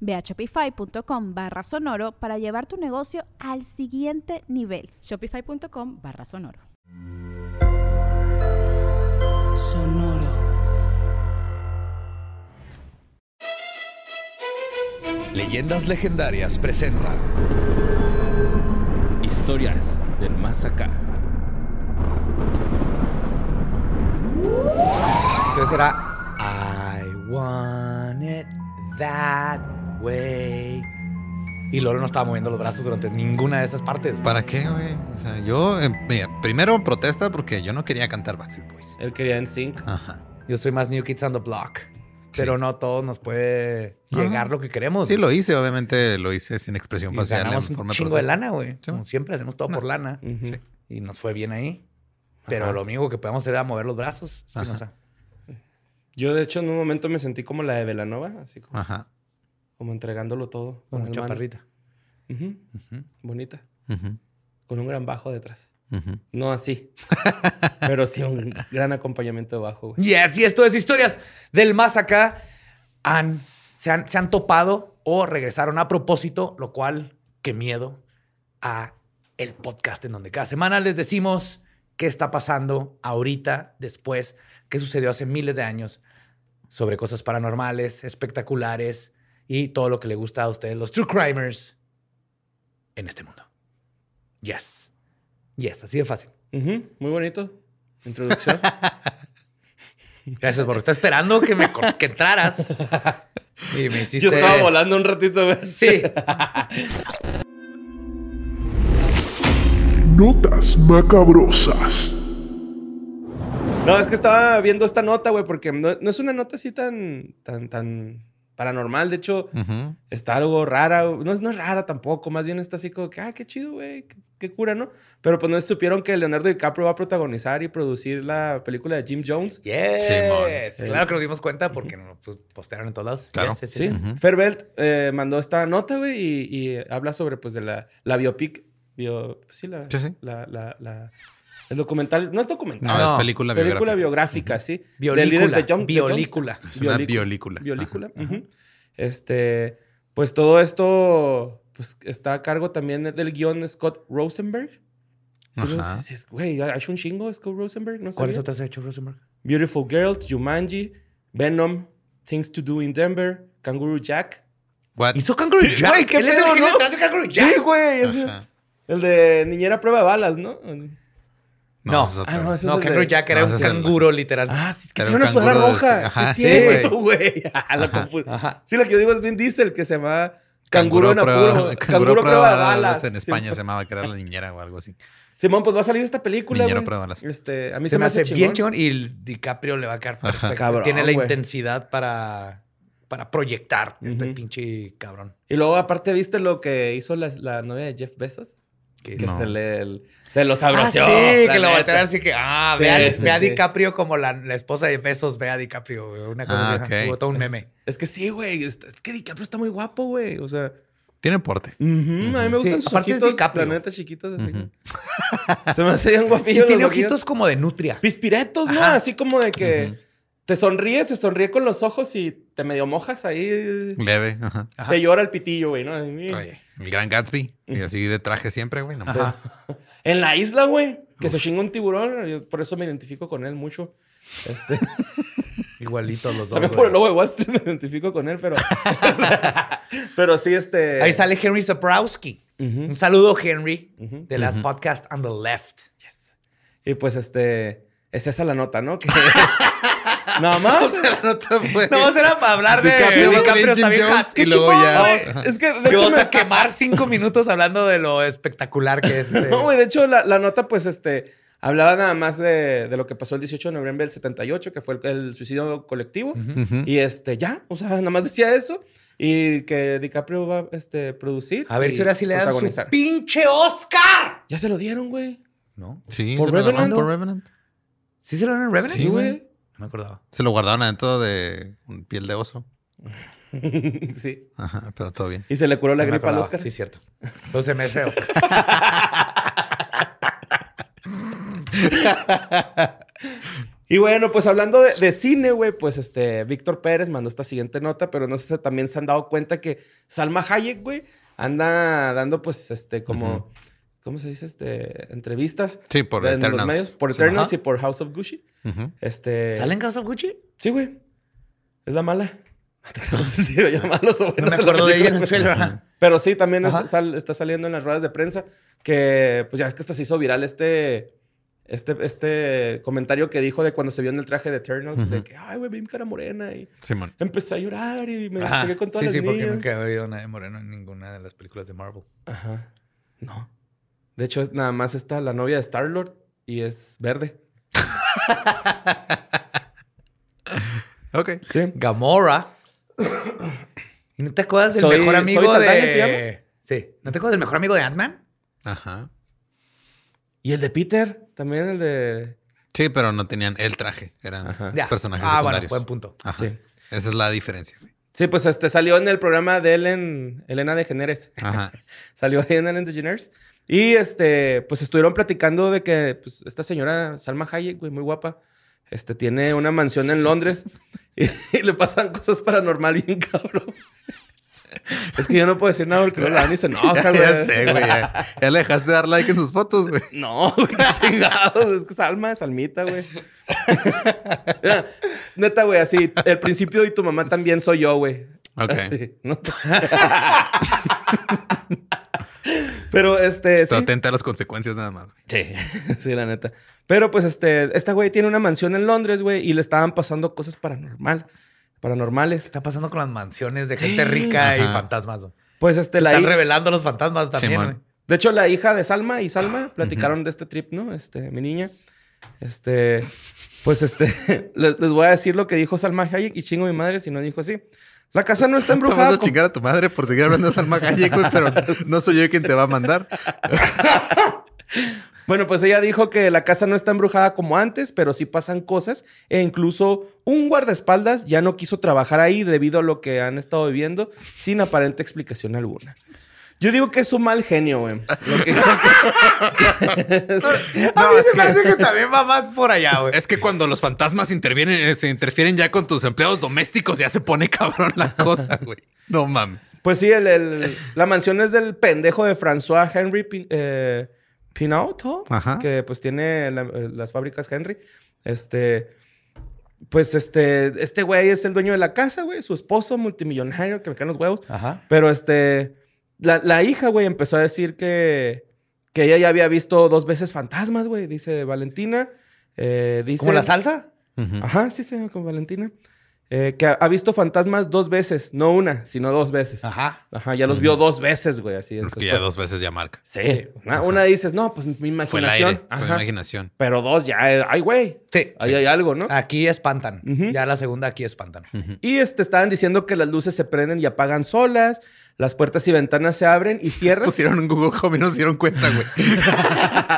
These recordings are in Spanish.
Ve a shopify.com barra sonoro para llevar tu negocio al siguiente nivel. Shopify.com barra sonoro. Sonoro. Leyendas Legendarias presenta Historias del Más Acá. Entonces era I want it that way. Y Lolo no estaba moviendo los brazos durante ninguna de esas partes. ¿Para qué, güey? O sea, yo, eh, mira, primero protesta porque yo no quería cantar Backstreet Boys. Él quería en sync. Ajá. Yo soy más New Kids on the Block. Pero no todo nos puede llegar lo que queremos. Sí, lo hice, obviamente lo hice sin expresión Y facial. ganamos en forma un chingo de lana, güey. Sí. Como siempre, hacemos todo por lana. Ujú. Y nos fue bien ahí. Pero Ajá. lo único que podemos hacer era mover los brazos. Espinosa. Yo, de hecho, en un momento me sentí como la de Velanova, así como, Ajá. como entregándolo todo. Como con chaparrita. Ujú. Bonita. Con un gran bajo detrás. No así. pero sí un gran acompañamiento de bajo, güey. Yes, y esto es historias del más acá. Han, se, han, se han topado o regresaron a propósito, lo cual, qué miedo, a el podcast en donde cada semana les decimos qué está pasando ahorita, después, qué sucedió hace miles de años sobre cosas paranormales, espectaculares y todo lo que le gusta a ustedes, los true crimers, en este mundo. Yes. Yes, así de fácil. Ujú. Muy bonito. Introducción. Gracias por estar esperando que me que entraras. Y me hiciste. Yo estaba volando un ratito, güey. Sí. Notas macabrosas. No, es que estaba viendo esta nota, güey, porque no, no es una nota así tan, tan, tan paranormal. De hecho, está algo rara. No es, no es rara tampoco. Más bien está así como que, ah, qué chido, güey. Qué, qué cura, ¿no? Pero pues no supieron que Leonardo DiCaprio va a protagonizar y producir la película de Jim Jones. Yes. Simón. Claro que nos dimos cuenta porque nos pues, postearon en todos lados. Claro. Yes, yes, Sí. eh, mandó esta nota, güey, y, y habla sobre, pues, de la, la biopic. Bio, pues, sí, la, Sí, sí. La, la, la- el documental. No es documental. No, No, es película, película biográfica. biográfica, sí. Biolícula, de John- de biolícula. Jones. Es una biolícula. Biolícula. ujú. Este, pues todo esto, pues está a cargo también del guion Scott Rosenberg. Sí, Ajá. Güey, ha hecho un chingo Scott Rosenberg, ¿no ¿Cuáles otras ha hecho Rosenberg? Beautiful Girl, Jumanji, Venom, Things to Do in Denver, Kangaroo Jack. What? Hizo Kangaroo Sí, Jack. güey, qué Él es el ¿no? detrás de Kangaroo Jack. Sí, güey. El de Niñera Prueba de Balas, ¿no? No. otro. Ah, no, ese No, Kangaroo de- Jack era No, un el- canguro, literal. Ah, sí, es que Era una sudadera canguro de- roja. Ajá, sí, güey. cierto, güey. Ah. Sí, lo que yo digo es Vin Diesel, que se llama Canguro, en apuro. canguro prueba de balas. En Sí, España se llamaba que era la niñera o algo así. Simón, pues va a salir esta película, Niñero güey. prueba de balas. Este, a mí Se me hace bien chingón. y el DiCaprio le va a perfecto. Cabrón, Tiene la intensidad para, para proyectar este pinche cabrón. Y luego, aparte, ¿viste lo que hizo la, la novia de Jeff Bezos? Que Que No. se le el- se lo Ah, sabroció. sí, que lo va a tener así que, ah, Sí, ve, a, sí, ve a sí. DiCaprio como la, la esposa de Besos, ve a DiCaprio, una cosa Ah, así. ajá. ok. Hubo todo un meme. Es que sí, güey. Es es que DiCaprio está muy guapo, güey. O sea, Tiene porte. a mí me gustan Sí, sus aparte es ojitos, DiCaprio. la neta, chiquitos así. Se me hacían Sí, guapillos tiene los ojitos como de nutria. Pispiretos, ¿no? Ajá. Así como de que te sonríes, te sonríe con los ojos y te medio mojas ahí. Leve. Ajá. Ajá. Te llora el pitillo, güey, ¿no? Oye, el gran Gatsby. Y así de traje siempre, güey. Mames. En la isla, güey, que se chinga un tiburón. yo por eso me identifico con él mucho. Este, Igualitos los dos. también por el lobo de Wall Street me identifico con él, pero. pero sí, este. Ahí sale Henry Zaprowski. Ujú, Un saludo, Henry, ujú. de las Ujú. podcast on the left. Yes. Y pues este, es esa la nota, ¿no? Que nada más. No, era para hablar de DiCaprio, DiCaprio, está bien Jones, y Qué luego ya-. Es que de hecho vamos me- a quemar cinco minutos hablando de lo espectacular que es. este- No, güey, de hecho, la, la nota, pues, este, hablaba nada más de, de lo que pasó el 18 de noviembre del 78, que fue el, el suicidio colectivo. Y este, ya, o sea, nada más decía eso. Y que DiCaprio va a este, producir. A ver si ahora sí le dan su pinche Oscar. Ya se lo dieron, güey. ¿No? Sí, ¿Por Revenant? por Revenant. ¿Sí se lo dan en Revenant? Sí, güey. No me acordaba. Se lo guardaron adentro de un piel de oso. sí. Ajá, pero todo bien. Y se le curó la No gripa al. Oscar. Sí, cierto. Los MS. Y bueno, pues hablando de, de cine, güey, pues este, Víctor Pérez mandó esta siguiente nota, pero no sé si también se han dado cuenta que Salma Hayek, güey, anda dando, pues, este, como. ¿cómo se dice? Este, entrevistas. Sí, por los Eternals. medios, por Eternals y por House of Gucci. Ujú. Este. ¿Sale en House of Gucci? Sí, güey. Es la mala. No sé si lo llaman los No me acuerdo de ella en el trailer. Pero sí, también es- sal- está saliendo en las ruedas de prensa que, pues ya es que hasta se hizo viral este, este, este comentario que dijo de cuando se vio en el traje de Eternals, de Ujú. que, ay, güey, vi mi cara morena y Simón. empecé a llorar y me pegué con todas Sí, las sí, porque niñas. nunca he oído nada de Moreno en ninguna de las películas de Marvel. Ajá. No. De hecho, nada más está la novia de Star-Lord y es verde. Ok. Sí. Gamora. ¿Y no te acuerdas del Soy- mejor ¿Soy amigo Saldaña de... se llama? Sí. ¿No te acuerdas del mejor amigo de Ant-Man? Ajá. Y el de Peter, también el de... Sí, pero no tenían el traje. Eran Ajá. Personajes Ah, bueno, secundarios. buen punto. Ajá. Sí. Esa es la diferencia. Sí, pues este salió en el programa de Ellen, Elena de Generes. Ajá. Salió ahí en Ellen DeGeneres. Y este, pues estuvieron platicando de que pues, esta señora Salma Hayek, güey, muy guapa, este, tiene una mansión en Londres y, y le pasan cosas paranormal bien cabrón. Es que yo no puedo decir nada porque no la dan y se enoja, güey. ya sé, güey. Ya, ya le dejaste de dar like en sus fotos, güey. No, güey, qué chingados. Es que Salma, Salmita, güey. Neta, güey, así, el principio y tu mamá también soy yo, güey. Ok. Así, ¿no? Pero este. Estoy sí. atenta a las consecuencias nada más, güey. Sí, sí, la neta. Pero pues este, esta güey tiene una mansión en Londres, güey, y le estaban pasando cosas paranormal, paranormales. ¿Qué está pasando con las mansiones de gente rica y fantasmas? güey? Pues este, la Están revelando los fantasmas también. Güey. De hecho, la hija de Salma y Salma platicaron de este trip, ¿no? Este, mi niña. Este, pues este, les, les voy a decir lo que dijo Salma Hayek y chingo mi madre si no dijo así. La casa no está Vamos embrujada. a con- chingar a tu madre por seguir hablando de Salma güey, pero no soy yo quien te va a mandar. Bueno, pues ella dijo que la casa no está embrujada como antes, pero sí pasan cosas. E incluso un guardaespaldas ya no quiso trabajar ahí debido a lo que han estado viviendo sin aparente explicación alguna. Yo digo que es un mal genio, güey. Lo que hizo- A No, mí es se me que- hace que también va más por allá, güey. Es que cuando los fantasmas intervienen, eh, se interfieren ya con tus empleados domésticos, ya se pone cabrón la cosa, güey. No mames. Pues sí, el- el- la mansión es del pendejo de François Henry Pin- eh, Pinault, ¿no? Ajá. que pues tiene la- eh, las fábricas Henry. Este, pues este, este güey es el dueño de la casa, güey, su esposo multimillonario que me caen los huevos. Ajá. Pero este, la, la hija, güey, empezó a decir que, que ella ya había visto dos veces fantasmas, güey, dice Valentina. Eh, dice, ¿Como la salsa? Ajá, sí, sí, con Valentina. Eh, que ha, ha visto fantasmas dos veces, no una, sino dos veces. Ajá. Ajá, ya los vio dos veces, güey, así. Es entonces, que ya pues, dos veces ya marca. Sí, una, una dices, no, pues mi Fue el imaginación. aire, fue mi Ajá. imaginación. Pero dos ya, eh, ay, güey, Sí. ahí hay algo, ¿no? Aquí espantan. Ya la segunda aquí espantan. Y este, estaban diciendo que las luces se prenden y apagan solas, las puertas y ventanas se abren y cierran. Pusieron en Google Home y no se dieron cuenta, güey.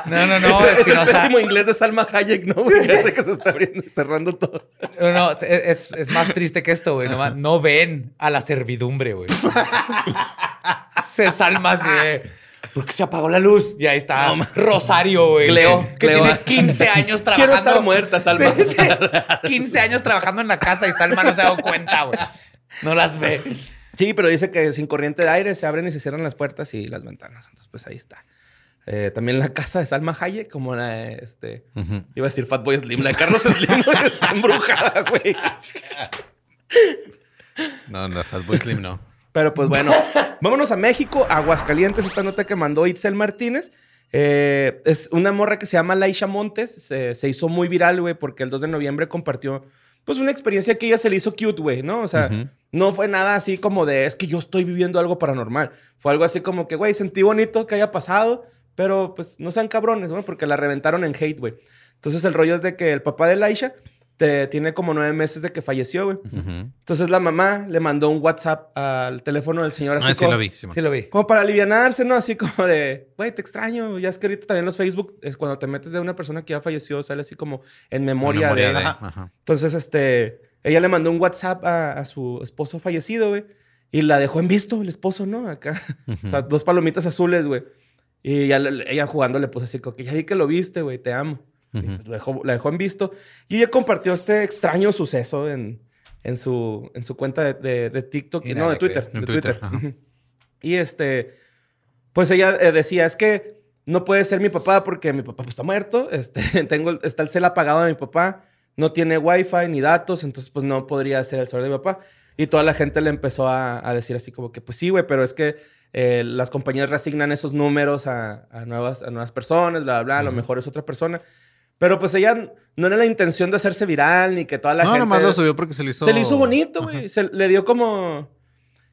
No, no, no. es, es el pésimo inglés de Salma Hayek, ¿no? güey? Que hace que se está abriendo y cerrando todo. No, no, es, es más triste que esto, güey. Nomás No ven a la servidumbre, güey. Se salma así de... ¿Por qué se apagó la luz? Y ahí está Rosario, güey. Cleo, Que, Cleo. tiene 15 años trabajando. Quiero estar muerta, Salma. Sí, sí. 15 años trabajando en la casa y Salma no se ha dado cuenta, güey. No las ve. Sí, pero dice que sin corriente de aire se abren y se cierran las puertas y las ventanas. Entonces, pues ahí está. Eh, también la casa de Salma Hayek, como la de, este... Iba a decir Fatboy Slim. La de Carlos Slim güey, está embrujada, güey. No, no, Fatboy Slim no. Pero pues bueno, vámonos a México, Aguascalientes, esta nota que mandó Itzel Martínez. Eh, es una morra que se llama Laisha Montes. Se, se hizo muy viral, güey, porque el 2 de noviembre compartió, pues, una experiencia que ella se le hizo cute, güey, ¿no? O sea. No fue nada así como de, es que yo estoy viviendo algo paranormal. Fue algo así como que, güey, sentí bonito que haya pasado, pero pues no sean cabrones, ¿no? Porque la reventaron en hate, güey. Entonces el rollo es de que el papá de Laisha te, tiene como nueve meses de que falleció, güey. Entonces la mamá le mandó un WhatsApp al teléfono del señor así Ah, sí como, lo vi. Simón. Sí lo vi. como para alivianarse, ¿no? Así como de, güey, te extraño. Ya es que ahorita también los Facebook, es cuando te metes de una persona que ya falleció, sale así como en memoria, Memoria de... de- Ajá. ajá. Entonces, este, ella le mandó un WhatsApp a, a su esposo fallecido, güey. Y la dejó en visto, el esposo, ¿no? Acá. O sea, dos palomitas azules, güey. Y ya ella jugando le puso así como que ya vi que lo viste, güey, te amo. Y Ujú. pues la dejó, la dejó en visto. Y ella compartió este extraño suceso en, en, su, en su cuenta de, de- de TikTok. Y no, de Twitter. de Twitter, Twitter. Y este, pues ella eh, decía, es que no puede ser mi papá porque mi papá pues, está muerto. Este, tengo, está el cel apagado de mi papá. No tiene wifi ni datos, entonces pues no podría ser el celular de mi papá. Y toda la gente le empezó a, a decir así como que, pues sí, güey, pero es que eh, las compañías reasignan esos números a, a nuevas, a nuevas personas, bla, bla, bla. A lo mejor es otra persona. Pero pues ella no era la intención de hacerse viral ni que toda la no, gente... nomás lo subió porque se le hizo. Se le hizo bonito, güey. Se le dio como.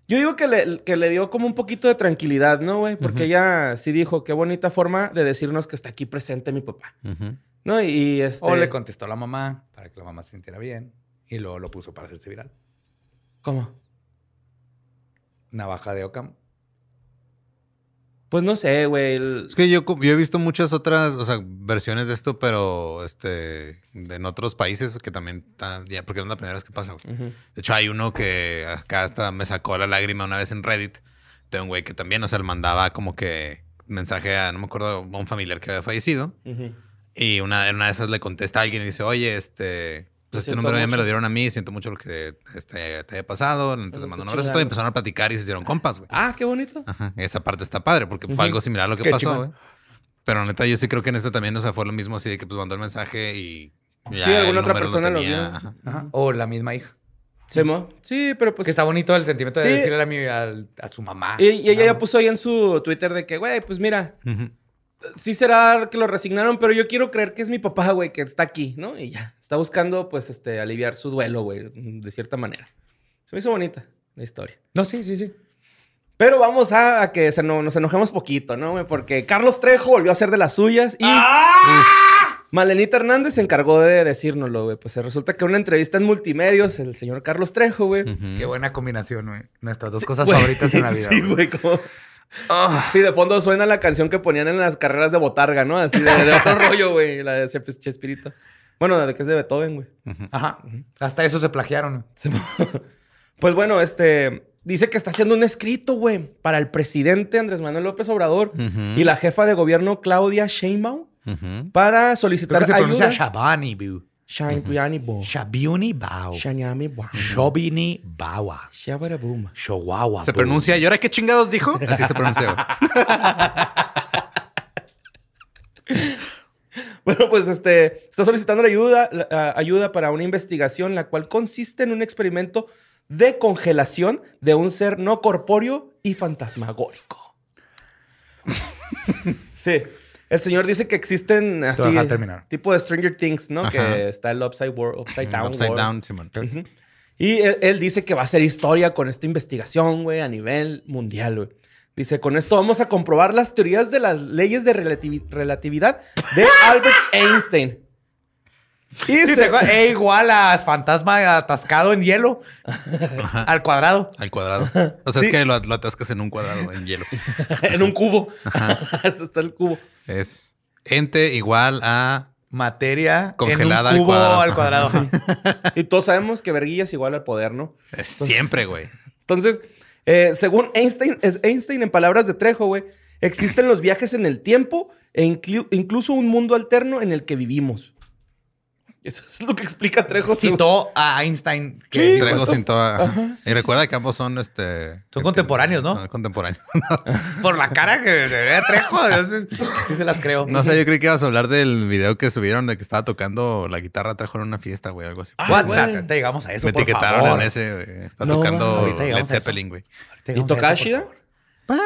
Yo digo que le, que le dio como un poquito de tranquilidad, ¿no, güey? Porque ella sí dijo, qué bonita forma de decirnos que está aquí presente mi papá. ¿no? Y, y, este... O le contestó a la mamá para que la mamá se sintiera bien. Y luego lo puso para hacerse viral. ¿Cómo? Navaja de Ocam. Pues no sé, güey. el- Es que yo, he visto muchas otras, o sea, versiones de esto, pero este, en otros países que también, están- ya, porque no es la primera vez que pasa. güey. De hecho, hay uno que acá hasta me sacó la lágrima una vez en Reddit de un güey que también, o sea, le mandaba como que mensaje a, no me acuerdo, a un familiar que había fallecido. Ujú. Y una, una de esas le contesta a alguien y dice, oye, este, pues este número ya me lo dieron a mí, siento mucho lo que este, te haya pasado, te Pero mando un abrazo y todo", y chingando. empezaron a platicar y se hicieron compas, güey. Ah, qué bonito. Ajá, esa parte está padre porque fue Ujú. algo similar a lo que Qué pasó, güey. Pero neta, yo sí creo que en esto también, o sea, fue lo mismo así de que pues mandó el mensaje y. Sí, alguna otra persona lo tenía. vio. Ajá. Ajá. O la misma hija. ¿Sí, mo? Sí, pero pues... que está bonito el sentimiento de Sí. decirle a, mi- al- a su mamá. Y, y ella "Te ya amo". puso ahí en su Twitter de que, güey, pues mira, Ujú. Sí será que lo resignaron, pero yo quiero creer que es mi papá, güey, que está aquí, ¿no? Y ya. Está buscando, pues, este, aliviar su duelo, güey, de cierta manera. Se me hizo bonita la historia. No, sí, sí, sí. Pero vamos a, a que se no- nos enojemos poquito, ¿no, güey? Porque Carlos Trejo volvió a ser de las suyas y... Malenita Hernández se encargó de decírnoslo, güey. Pues resulta que en una entrevista en multimedios, el señor Carlos Trejo, güey. Qué buena combinación, güey. Nuestras dos cosas favoritas en la vida. Sí, güey. güey, como... Ah. Sí, de fondo suena la canción que ponían en las carreras de botarga, ¿no? Así de, de otro rollo, güey. La de Chesp- Chespirito. Bueno, de que es de Beethoven, güey. Ajá. Hasta eso se plagiaron. Pues bueno, este... Dice que está haciendo un escrito, güey, para el presidente Andrés Manuel López Obrador y la jefa de gobierno Claudia Sheinbaum para Creo solicitar que se pronuncia ayuda. Shabani, bu. Sheinbaum. Bo. Shabiuni Bao. Shanyami Bo. Shobini Bawa. Shabarabuma. Showawa. Se pronuncia, ¿y ahora qué chingados dijo? Así se pronuncia. güey. Bueno, pues este está solicitando la ayuda, la- ayuda para una investigación, la cual consiste en un experimento de congelación de un ser no corpóreo y fantasmagórico. sí. El señor dice que existen así tipo de Stranger Things, ¿no? Ajá. Que está el Upside, World, upside Down. Upside World. down, Simón. Ujú. Y él, él dice que va a hacer historia con esta investigación, güey, a nivel mundial, güey. Dice, con esto vamos a comprobar las teorías de las leyes de relativi- relatividad de Albert Einstein. Y Sí, se-? E igual a fantasma atascado en hielo. Al cuadrado. Al cuadrado. O sea, Sí. es que lo, lo atascas en un cuadrado, en hielo. en un cubo. Este está el cubo. Es ente igual a. Materia Congelada al en un cubo cuadrado. al cuadrado. Y todos sabemos que verguilla es igual al poder, ¿no? es siempre, güey. Entonces, eh, según Einstein, es Einstein, en palabras de Trejo, güey, existen los viajes en el tiempo e inclu- incluso un mundo alterno en el que vivimos. Eso es lo que explica Trejo. Citó a Einstein. Que Sí, toda. Ajá, sí, y recuerda que ambos son este. Son contemporáneos, ¿no? Son contemporáneos. Por la cara que se ve a Trejo. sí- Sí se las creo. No sé, yo creí que ibas a hablar del video que subieron de que estaba tocando la guitarra trajo en una fiesta, güey, algo así. What? güey. Ah, llegamos a eso, Me por etiquetaron favor. en ese, güey. Está No, tocando Led a. Zeppelin, güey. ¿Y a tocaba favor. Está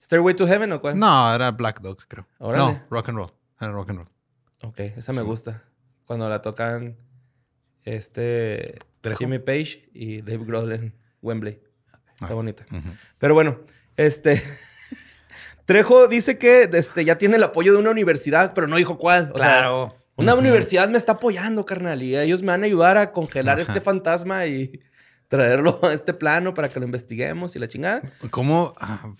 ¿Stairway to Heaven o cuál? No, era Black Dog, creo. Órale. No, rock and roll. Era rock and roll. Ok, esa me gusta. Cuando la tocan este Trejo. Jimmy Page y Dave Grohl en Wembley. Está Ah. bonita. Pero bueno, este Trejo dice que este, ya tiene el apoyo de una universidad, pero no dijo cuál. O sea, Claro. una universidad me está apoyando, carnal, y ellos me van a ayudar a congelar este fantasma y traerlo a este plano para que lo investiguemos y la chingada. ¿Cómo? Ah,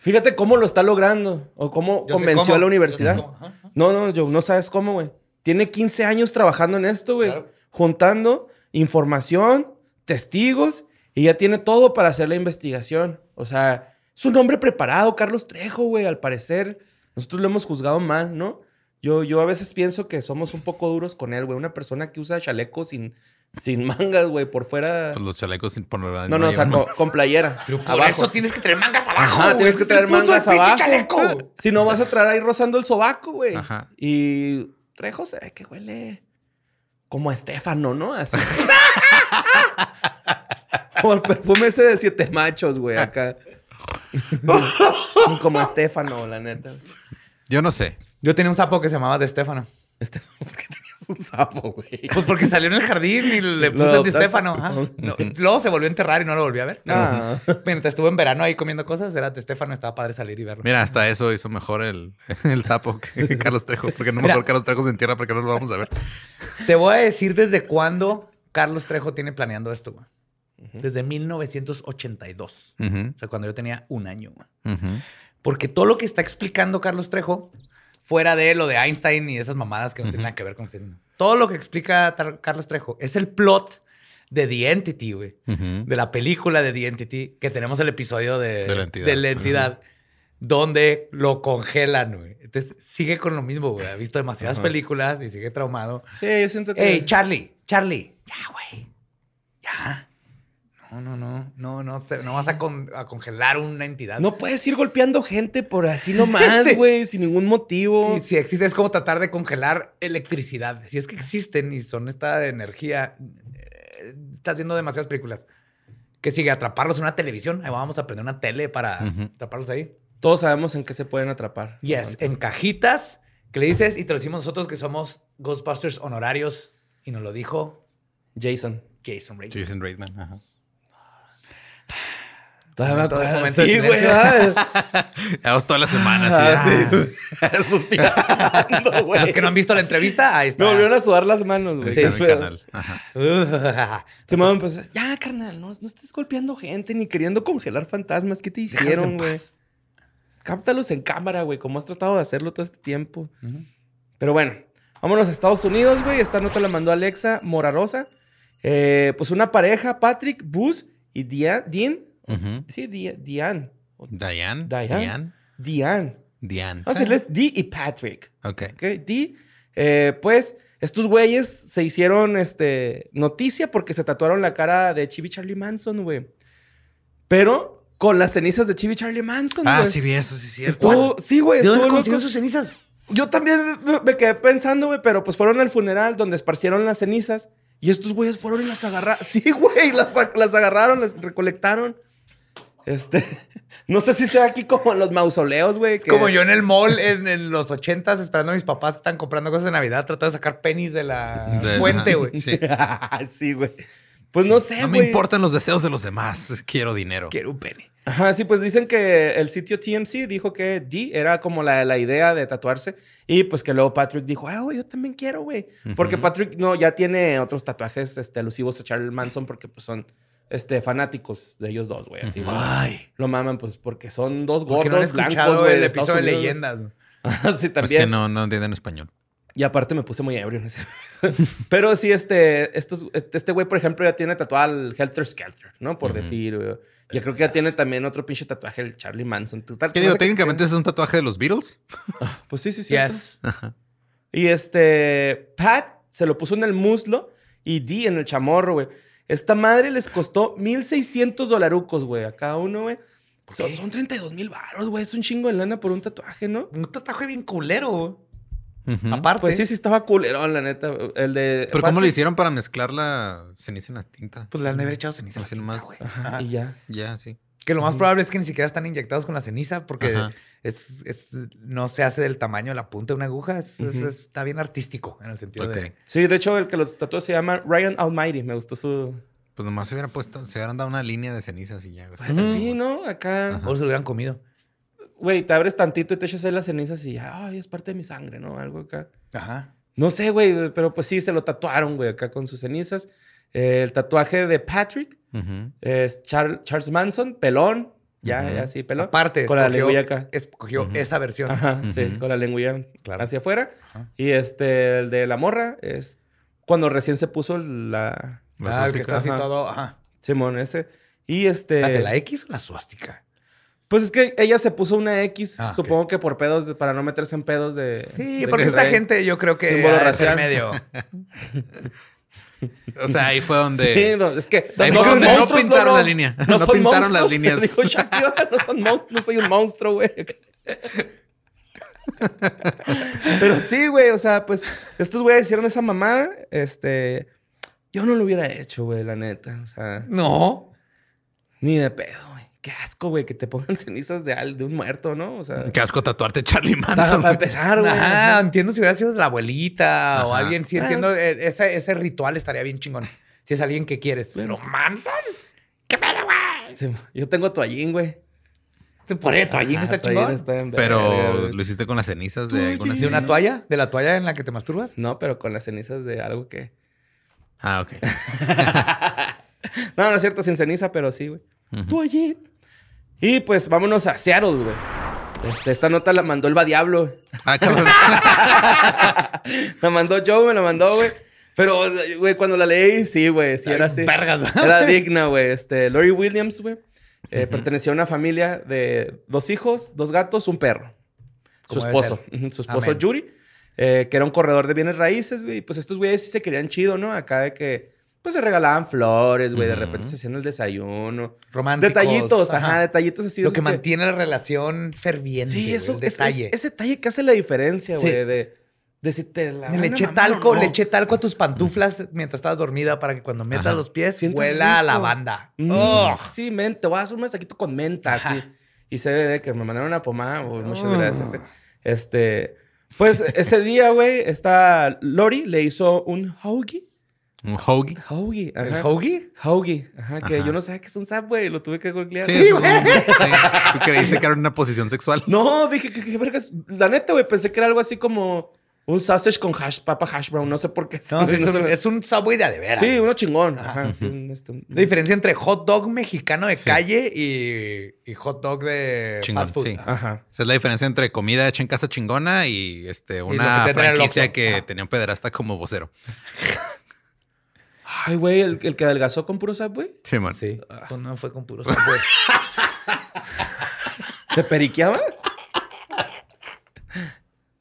Fíjate cómo lo está logrando o cómo Yo convenció cómo. a la universidad. cómo. No, no, yo no sabes cómo, güey. Tiene 15 años trabajando en esto, güey. Claro. Juntando información, testigos y ya tiene todo para hacer la investigación. O sea, es un hombre preparado, Carlos Trejo, güey, al parecer. Nosotros lo hemos juzgado mal, ¿no? Yo, yo a veces pienso que somos un poco duros con él, güey. Una persona que usa chaleco sin, sin mangas, güey, por fuera. pues los chalecos sin poner no, no, o sea, llevan con, con playera. Pero por abajo. eso tienes que traer mangas abajo. Ajá, güey. tienes que traer mangas pinche abajo. chaleco. Si no vas a traer ahí rozando el sobaco, güey. Ajá. Y Trejo se ve que huele como a Estefano, ¿no? Así. como el perfume ese de siete machos, güey, acá. como a Estefano, la neta. Yo no sé. Yo tenía un sapo que se llamaba De Stefano. Estefano, ¿por qué tenías un sapo, güey? Pues porque salió en el jardín y le. Stefano. ajá. No, luego se volvió a enterrar y no lo volví a ver. Ah. Mientras estuvo en verano ahí comiendo cosas, era De Stefano, estaba padre salir y verlo. Mira, hasta eso hizo mejor el, el sapo que Carlos Trejo. Porque no Mira. mejor Carlos Trejo se entierra porque no lo vamos a ver. Te voy a decir desde cuándo Carlos Trejo tiene planeando esto, güey. Desde 1982. Ujú, O sea, cuando yo tenía un año, güey. ujú. Porque todo lo que está explicando Carlos Trejo, fuera de lo de Einstein y esas mamadas que no tienen nada que ver con lo que todo lo que explica Carlos Trejo es el plot de The Entity, güey. De la película de The Entity, que tenemos el episodio de, De la entidad. de la entidad, donde lo congelan, güey. Entonces sigue con lo mismo, güey. Ha visto demasiadas películas y sigue traumado. Sí, yo siento que. Ey, Charlie, Charlie, ya, güey. Ya. No, no, no, no, no, te- no vas a, con- a congelar una entidad. no puedes ir golpeando gente por así nomás, Sí. güey, sin ningún motivo. Y si existe, es como tratar de congelar electricidad. Si es que existen y son esta energía, eh, estás viendo demasiadas películas. Que sigue atraparlos en una televisión. Ahí vamos a prender una tele para atraparlos ahí. Todos sabemos en qué se pueden atrapar. Yes, en cajitas que le dices y te lo decimos nosotros que somos Ghostbusters honorarios. Y nos lo dijo Jason. Jason Reitman. Jason Reitman. Ajá. Todavía me acuerdo. Sí, güey. silencio. ah. Llevamos toda la semana Ah, así. sí, güey. Suspirando, güey. Los que no han visto la entrevista, ahí está. Me volvieron a sudar las manos, güey. Está en el canal. Ajá. Se me pues, ya, carnal, no, no estés golpeando gente ni queriendo congelar fantasmas. ¿Qué te hicieron, güey? Cáptalos en cámara, güey, como has tratado de hacerlo todo este tiempo. Pero bueno, vámonos a Estados Unidos, güey. Esta nota la mandó Alexa Morarosa. Eh, pues una pareja, Patrick, Bus y Dia- Sí, Dia- Diane. Diane. Diane. Diane. Diane. Diane. Vamos a decirles Dee y Patrick. Ok. Ok, Dee. Eh, pues estos güeyes se hicieron este, noticia porque se tatuaron la cara de Chibi Charlie Manson, güey. Pero con las cenizas de Chibi Charlie Manson, Ah, güey. sí vi eso, sí, cierto. Estuvo, sí, güey. ¿De dónde consiguió sus cenizas? Yo también me- me quedé pensando, güey, pero pues fueron al funeral donde esparcieron las cenizas y estos güeyes fueron y las agarraron. Sí, güey, las, las agarraron, las recolectaron. Este, no sé si sea aquí como en los mausoleos, güey. Es que- como yo en el mall en, en los ochentas esperando a mis papás que están comprando cosas de Navidad, tratando de sacar pennies de la De- fuente, güey. Sí. sí, güey. Pues no sé, No me importan los deseos de los demás. Quiero dinero. Quiero un penny. Ajá, sí, pues dicen que el sitio TMC dijo que D era como la, la idea de tatuarse. Y pues que luego Patrick dijo, ah, yo también quiero, güey. Porque. Patrick no, ya tiene otros tatuajes este, alusivos a Charles Manson porque pues son este, fanáticos de ellos dos, güey. Así. Ay. Lo maman, pues porque son dos Porque no han gordos blancos, güey. el de episodio de leyendas. güey. güey. sí, Es también. que no, no entienden español. Y aparte me puse muy ebrio en ese. Pero sí, este, estos, este güey, por ejemplo, ya tiene tatuado al Helter Skelter, ¿no? Por decir, güey. Ya creo que ya tiene también otro pinche tatuaje, el Charlie Manson. Total, ¿Qué digo? Técnicamente es un tatuaje de los Beatles. Pues sí, sí, sí. Yes. Y este, Pat se lo puso en el muslo y Dee en el chamorro, güey. Esta madre les costó 1,600 dolarucos, güey, a cada uno, güey. Son, son 32 mil baros, güey. Es un chingo de lana por un tatuaje, ¿no? Un tatuaje bien culero. güey. Aparte. Pues sí, sí estaba culerón, la neta. El de... Pero ¿cómo le Patrick- hicieron para mezclar la ceniza en la tinta? Pues le han de haber echado ceniza. a la tinta. Ajá, Ajá. y ya. Ya, sí. Que lo más probable es que ni siquiera están inyectados con la ceniza porque Ajá. es, es- no se hace del tamaño de la punta de una aguja. Es- es- Ujú. está bien artístico en el sentido Ok. de... Sí, de hecho, el que los tatuó se llama Ryan Almighty. Me gustó su. Pues nomás se hubiera puesto, se hubieran dado una línea de cenizas y ya. güey. Sí, ¿no? Acá. O se lo hubieran comido. Güey, te abres tantito y te echas ahí las cenizas y ya, ay, es parte de mi sangre, ¿no? Algo acá. Ajá. No sé, güey, pero pues sí, se lo tatuaron, güey, acá con sus cenizas. Eh, el tatuaje de Patrick es Char- Charles Manson, pelón. Ya, Ujú. ya, sí, pelón. Aparte, Con la lengüilla acá. escogió esa versión. Ajá, sí, con la lengüilla Claro. hacia afuera. Y este, el de la morra es cuando recién se puso la... La Ah, el que suástica. está así Ajá. todo... Ajá. Simón, ese. Y este... ¿La X o la suástica? Pues es que ella se puso una X, Ah, supongo que por pedos, de- para no meterse en pedos de... Sí, de porque que esta gente yo creo que símbolo racial. medio... O sea, ahí fue donde. Sí, no, es que Ahí no fue donde no pintaron la línea. No, son pintaron las líneas. Dijo Shakira, no, son mon- no soy un monstruo, güey. Pero sí, güey, o sea, pues estos güeyes hicieron esa mamada, este, yo no lo hubiera hecho, güey, la neta, o sea, No. ni de pedo, güey. Qué asco, güey, que te pongan cenizas de, al- de un muerto, ¿no? O sea, Qué asco tatuarte Charlie Manson. para empezar, güey. Ajá, entiendo si hubiera sido la abuelita o alguien. Sí, Ah, entiendo. eh, Ese, ese ritual estaría bien chingón. Si es alguien que quieres. Pero Manson. ¿Qué pedo, güey? Sí, yo tengo toallín, güey. Ajá, está toallín chingón. está en verga, Pero lo hiciste con las cenizas de alguna ¿De una toalla? ¿De la toalla en la que te masturbas? No, pero con las cenizas de algo que... Ah, ok. No, no es cierto, sin ceniza, pero sí, güey. Toallín. Y pues vámonos a Seattle, güey. Este, esta nota la mandó el va Diablo. Ah, cabrón. La mandó Joe, me la mandó, güey. Pero, güey, cuando la leí, sí, güey, sí era así. Era digna, güey. Este, Lori Williams, güey, eh, pertenecía a una familia de dos hijos, dos gatos, un perro. Su esposo. Su esposo, Amén. Yuri, eh, que era un corredor de bienes raíces, güey. Y pues estos güeyes sí se querían chido, ¿no? Acá de que, pues se regalaban flores, güey. De repente se hacían el desayuno. Románticos. Detallitos, ajá, detallitos así. Lo que mantiene la relación ferviente. Sí, eso, el detalle. Es, ese detalle que hace la diferencia, Sí. güey, de, de si te la Le eché talco, no. le eché talco a tus pantuflas mientras estabas dormida para que cuando metas Ajá. los pies huela a lavanda. Mm. Sí, men, te voy a hacer un mensajito con menta, Ajá. así. Y CBD, que me mandaron una pomada, güey, muchas Oh. gracias. eh. Este, pues ese día, güey, esta Lori le hizo un hoagie. Un hoagie. Hoagie, ¿El ajá. hoagie? Hoagie, ajá, que Ajá. yo no sabía que es un Subway, lo tuve que googlear. Sí, sí. Tú creíste que era una posición sexual. No, dije que, que vergas. La neta, güey, pensé que era algo así como un sausage con hash, papa hash brown, no sé por qué. No, sí, es, un, es un subway de a de veras. Sí, uno chingón. Ajá. Ajá, sí, un, este, un- La diferencia entre hot dog mexicano de calle y, y hot dog de Chingón, fast food. sí. Ajá. Esa es la diferencia entre comida hecha en casa chingona y este una el franquicia que Ajá. tenía un pederasta como vocero. Ay, güey, el, el que adelgazó con puro Subway. Sí, man. Sí. Pues no fue con puro subway. ¿Se periqueaba?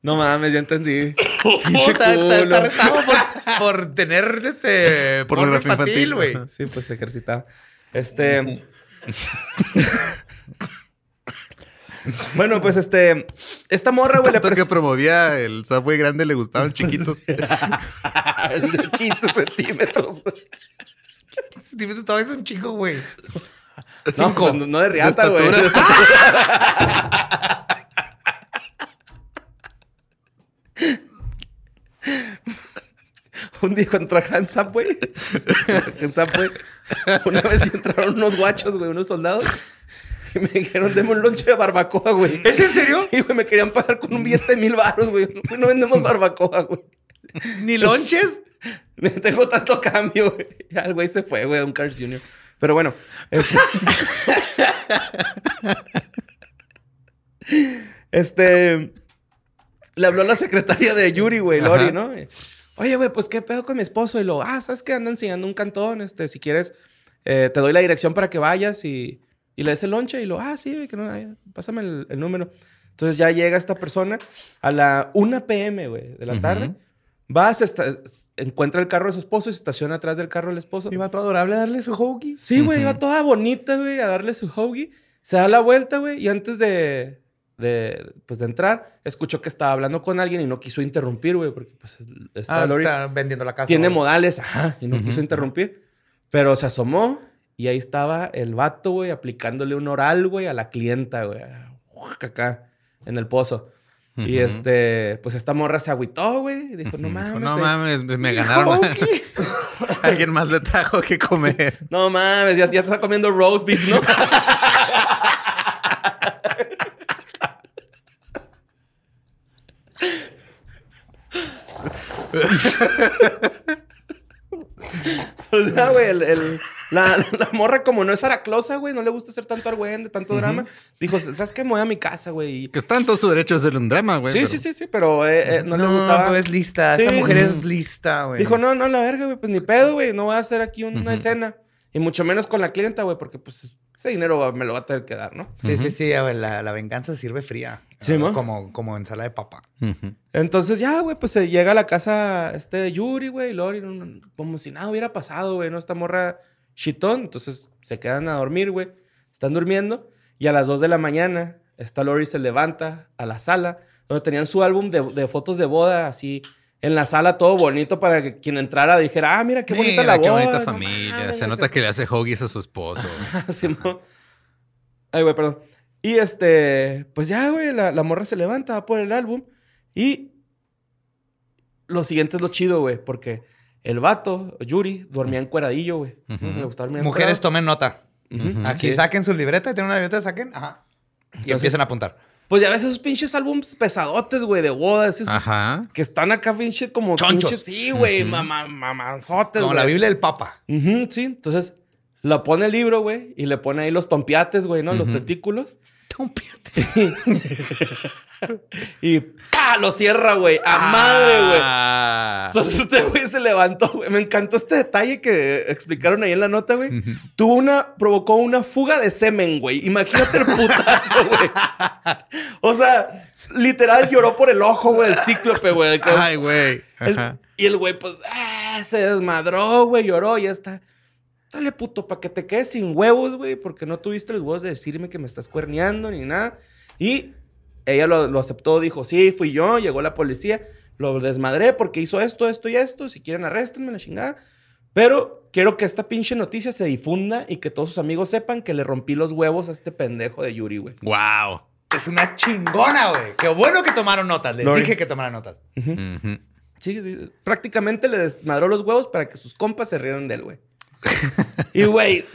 No mames, ya entendí. Pinche está, está- está culo. arrestado por, por tener este porno Pornografía infantil, infantil. güey. Sí, pues se ejercitaba. Este. bueno, pues este. Esta morra, güey, le Tanto que pres- promovía el Subway grande le gustaban chiquitos. El de 15 centímetros, güey. Centímetros todavía es un chico, güey. No, no, no de riata, güey. Un día cuando trabajaba en Subway, en Subway, una vez entraron unos guachos, güey, unos soldados, me dijeron, deme un lonche de barbacoa, güey. ¿Es en serio? Sí, güey, me querían pagar con un billete de mil baros, güey. No, no vendemos barbacoa, güey. Ni lonches. Tengo tanto cambio, güey. Ya el güey se fue, güey, a un Cars Jr. Pero bueno. Este, este... Le habló la secretaria de Yuri, güey, Lori, Ajá. ¿no? Oye, güey, pues, ¿qué pedo con mi esposo? Y lo, ah, ¿sabes qué? Anda enseñando un cantón, este, si quieres, eh, te doy la dirección para que vayas y, y le des el lonche. Y lo, ah, sí, que no, ay, pásame el, el número. Entonces ya llega esta persona a la 1 p.m., güey, de la Ujú. tarde. Va, se esta- encuentra el carro de su esposo y se estaciona atrás del carro del esposo. Iba todo adorable a darle su hoagie. Sí, güey, Ujú. iba toda bonita, güey, a darle su hoagie. Se da la vuelta, güey, y antes de, de, pues, de entrar, escuchó que estaba hablando con alguien y no quiso interrumpir, güey, porque, pues, esta Ah, Lori está vendiendo la casa. tiene güey. modales, ajá, y no quiso interrumpir. Pero se asomó Y ahí estaba el vato, güey, aplicándole un oral, güey, a la clienta, güey. Acá, en el pozo. Y este, pues esta morra se agüitó, güey. Dijo, no mames. No eh". mames, me ganaron. Alguien más le trajo que comer. No mames, ya, ya te está comiendo roast beef, ¿no? o sea, güey, el- el- la, la morra como no es araclosa, güey, no le gusta hacer tanto argüende, tanto drama. Dijo, ¿sabes qué? Me voy a mi casa, güey. Que está en todo su derecho de hacer un drama, güey. Sí, pero- sí, sí, sí, pero eh, eh, no, le gustaba. pues es lista. Sí. Esta mujer es lista, güey. Dijo, no, no, la verga, güey, pues ni pedo, güey, no voy a hacer aquí una escena. Y mucho menos con la clienta, güey, porque pues ese dinero me lo va a tener que dar, ¿no? Sí, sí, sí. a ver, la, la venganza sirve fría. Sí, ¿no? Como, como ensalada de papa. Entonces ya, güey, pues se llega a la casa este Yuri, güey, y Lori, no- no- como si nada hubiera pasado, güey, ¿no? Esta morra chitón, entonces se quedan a dormir, güey. Están durmiendo y a las 2 de la mañana, esta Lori se levanta a la sala donde tenían su álbum de, de fotos de boda, así en la sala, todo bonito para que quien entrara dijera, ah, mira qué bonita Mira, la qué boda. bonita no familia. mames", Se nota que le hace hoggies a su esposo. Simón. Ay, güey, perdón. Y este, pues ya, güey, la, la morra se levanta, va por el álbum. Y lo siguiente es lo chido, güey, porque el vato, Yuri, dormía encueradillo, güey. No Ujú. se le gustaba dormir Mujeres, encuerado. tomen nota. Aquí Sí. saquen su libreta. ¿Tienen una libreta? Saquen. Ajá. Y Entonces- empiecen a apuntar. Pues ya ves esos pinches álbums pesadotes, güey, de bodas. esos Ajá. Que están acá, pinche, como Chonchos. pinches- Sí, güey, Ujú. mamá, mamanzotes, Como güey. la Biblia del Papa. Sí. Entonces, lo pone el libro, güey, y le pone ahí los tompiates, güey, ¿no? Los testículos. Y ¡pa! Lo cierra, güey. A madre, güey. Ah. Entonces este güey se levantó, güey. Me encantó este detalle que explicaron ahí en la nota, güey. Tuvo una, provocó una fuga de semen, güey. Imagínate el putazo, güey. O sea, literal lloró por el ojo, güey, el cíclope, güey. Ay, güey. Y el güey, pues, ah, se desmadró, güey, lloró y ya está. Dale, puto, para que te quedes sin huevos, güey, porque no tuviste los huevos de decirme que me estás cuerneando ni nada. Y ella lo, lo aceptó, dijo, sí, fui yo, llegó la policía, lo desmadré porque hizo esto, esto y esto, si quieren arréstenme, la chingada. Pero quiero que esta pinche noticia se difunda y que todos sus amigos sepan que le rompí los huevos a este pendejo de Yuri, güey. Wow. Es una chingona, güey. Qué bueno que tomaron notas. Les Lori. dije que tomaran notas. Sí, prácticamente le desmadró los huevos para que sus compas se rieran de él, güey. y, güey,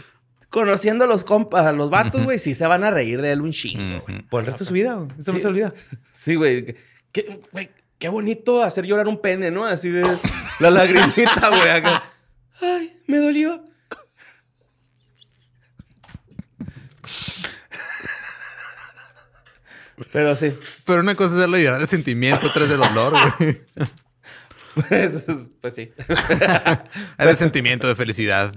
conociendo a los compas, a los vatos, güey, sí se van a reír de él un chingo, güey. Por el resto de su vida, güey. Eso no Sí. se olvida. Sí, güey. Qué bonito hacer llorar un pene, ¿no? Así de la lagrimita, güey. acá. Ay, me dolió. Pero sí. Pero una cosa es hacerlo llorar de sentimiento, otra es de dolor, güey. Pues, pues sí. Hay de sentimiento, de felicidad,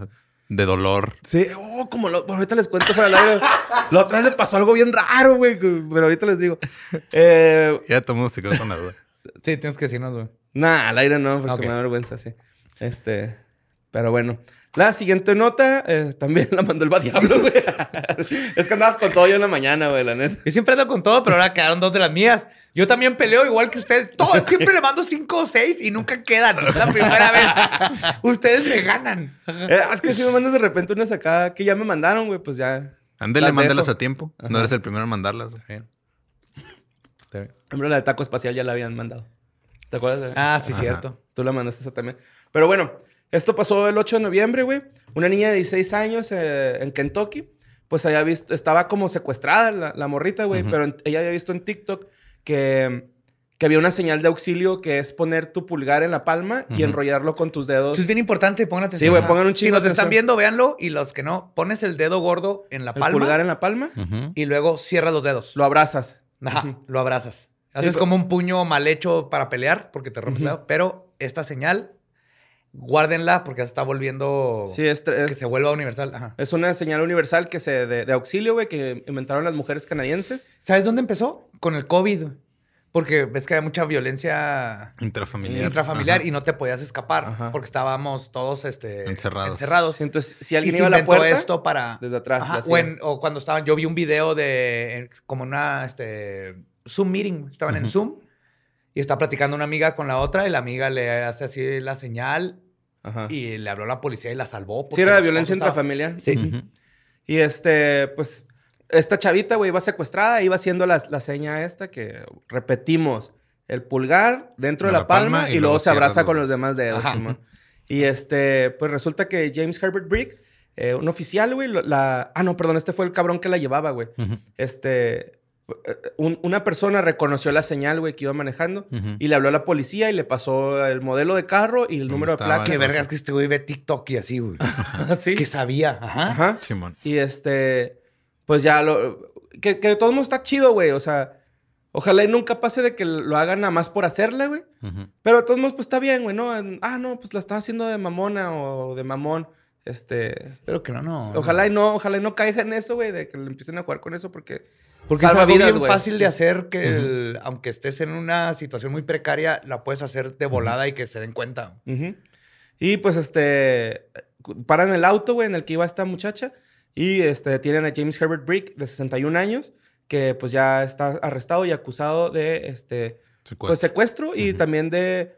de dolor. Sí, oh, como lo, bueno, ahorita les cuento para la La otra vez me pasó algo bien raro, güey. Pero ahorita les digo. Eh, Ya todo el mundo se quedó con la duda. Sí, tienes que decirnos, güey. Nah, al aire no, porque me da vergüenza, sí. Este, pero bueno. La siguiente nota eh, también la mandó el va diablo, güey. es que andabas con todo yo en la mañana, güey, la neta. Yo siempre ando con todo, pero ahora quedaron dos de las mías. Yo también peleo igual que usted. Todo, siempre le mando cinco o seis y nunca quedan. Es la primera vez. Ustedes me ganan. Eh, es que si me mandas de repente unas acá que ya me mandaron, güey, pues ya. Ándele, Las mándelas dejo. a tiempo. Ajá. No eres el primero en mandarlas. güey. Ejemplo, la de taco espacial ya la habían mandado. ¿Te acuerdas? de- Ah, sí, cierto. Tú la mandaste esa también. Pero bueno, esto pasó el 8 de noviembre, güey. Una niña de 16 años eh, en Kentucky, pues había visto, estaba como secuestrada la, la morrita, güey, pero en- ella había visto en TikTok que, que había una señal de auxilio que es poner tu pulgar en la palma y enrollarlo con tus dedos. Eso es bien importante, pongan atención. Sí, güey, pongan un Si chingo los de están viendo, véanlo. Y los que no, pones el dedo gordo en la el palma pulgar en la palma, y luego cierras los dedos. lo abrazas. Ajá, lo abrazas. Sí, Haces pero- como un puño mal hecho para pelear porque te rompes el dedo. Pero esta señal, guárdenla porque se está volviendo... Sí, es, es- que se vuelva universal. Ajá. es una señal universal que se, de, de auxilio, güey, que inventaron las mujeres canadienses. ¿Sabes dónde empezó? Con el COVID. Porque ves que hay mucha violencia Intrafamiliar. intrafamiliar Ajá. y no te podías escapar Ajá. porque estábamos todos este, Encerrados. encerrados. Sí, entonces, si Y alguien se iba a la inventó puerta, esto para... desde atrás. O, en- o cuando estaban, yo vi un video de en- como una este, Zoom meeting, estaban en. Zoom y está platicando una amiga con la otra y la amiga le hace así la señal Ajá. Y le habló a la policía y la salvó. Sí, era de violencia estaba- intrafamiliar. Sí. Y este, pues, esta chavita, güey, iba secuestrada, iba haciendo la, la seña esta que repetimos. El pulgar dentro de la, la palma, palma y, y luego se abraza con los demás dedos. Ajá. Y este, pues resulta que James Herbert Brick, eh, un oficial, güey, la... Ah, no, perdón, este fue el cabrón que la llevaba, güey. Este, un- una persona reconoció la señal, güey, que iba manejando y le habló a la policía y le pasó el modelo de carro y el ¿Dónde número de placa. Qué vergas que este güey ve TikTok y así, güey. ¿Sí? Que sabía. Ajá. Ajá. Simón. Y este, pues ya lo. Que, que de todos modos está chido, güey. O sea, ojalá y nunca pase de que lo hagan nada más por hacerle, güey. Pero de todos modos, pues está bien, güey, ¿no? Ah, no, pues la estaba haciendo de mamona o de mamón. Este. Espero que no, no. Ojalá y no, ojalá y no caiga en eso, güey, de que le empiecen a jugar con eso porque. Porque es algo bien fácil de hacer que, el- aunque estés en una situación muy precaria, la puedes hacer de volada y que se den cuenta. Y pues este. Paran el auto, güey, en el que iba esta muchacha. Y este, detienen a James Herbert Brick, de 61 años, que pues ya está arrestado y acusado de este. Pues Secuestro. secuestro y también de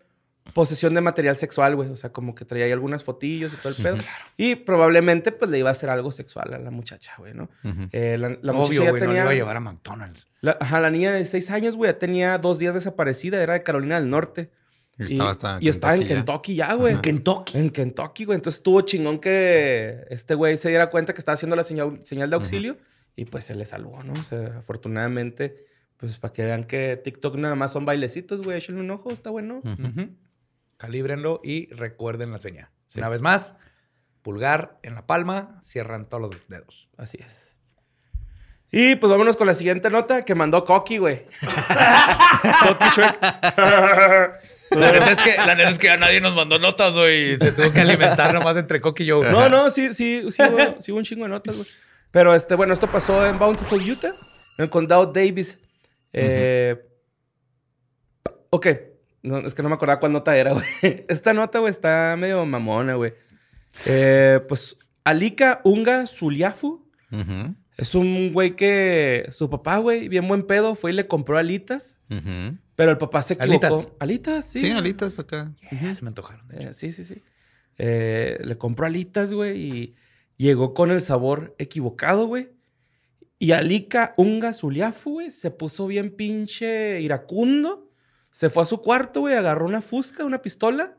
posesión de material sexual, güey. O sea, como que traía ahí algunas fotillos y todo el pedo. Y probablemente, pues, le iba a hacer algo sexual a la muchacha, güey, ¿no? Eh, la, la muchacha Obvio, güey, no le iba a llevar a McDonald's. la, ajá, la niña de 6 años, güey, ya tenía dos días desaparecida. Era de Carolina del Norte. Y estaba hasta y estaba en Kentucky ya. Kentucky ya, güey. Ajá. Kentucky. En Kentucky, güey. Entonces estuvo chingón que este güey se diera cuenta que estaba haciendo la señal, señal de auxilio y pues se le salvó, ¿no? O sea, afortunadamente, pues para que vean que TikTok nada más son bailecitos, güey. Échenle un ojo, está bueno. Ujú. Ujú. Calíbrenlo y recuerden la señal. Una vez más, pulgar en la palma, cierran todos los dedos. Así es. Y pues vámonos con la siguiente nota que mandó Coqui, güey. Coqui Shrek. La neta, es que, la neta es que a nadie nos mandó notas, güey. Te tuvo que alimentar nomás entre Coqui y yo. No, no, sí, sí, sí, hubo, sí hubo un chingo de notas, güey. Pero este, bueno, esto pasó en Bountiful, Utah, en el condado Davis. Eh, Ok. No, es que no me acordaba cuál nota era, güey. Esta nota, güey, está medio mamona, güey. Eh, pues, Alika Unga Zuliafu es un güey que su papá, güey, bien buen pedo, fue y le compró alitas. Pero el papá se equivocó. ¿Alitas? Alitas, sí. Sí, alitas acá. Ya se me antojaron. de hecho. Eh, sí, sí, sí. Eh, le compró alitas, güey, y llegó con el sabor equivocado, güey. Y Alika Unga Zuliafu, güey, se puso bien pinche iracundo. Se fue a su cuarto, güey, agarró una fusca, una pistola.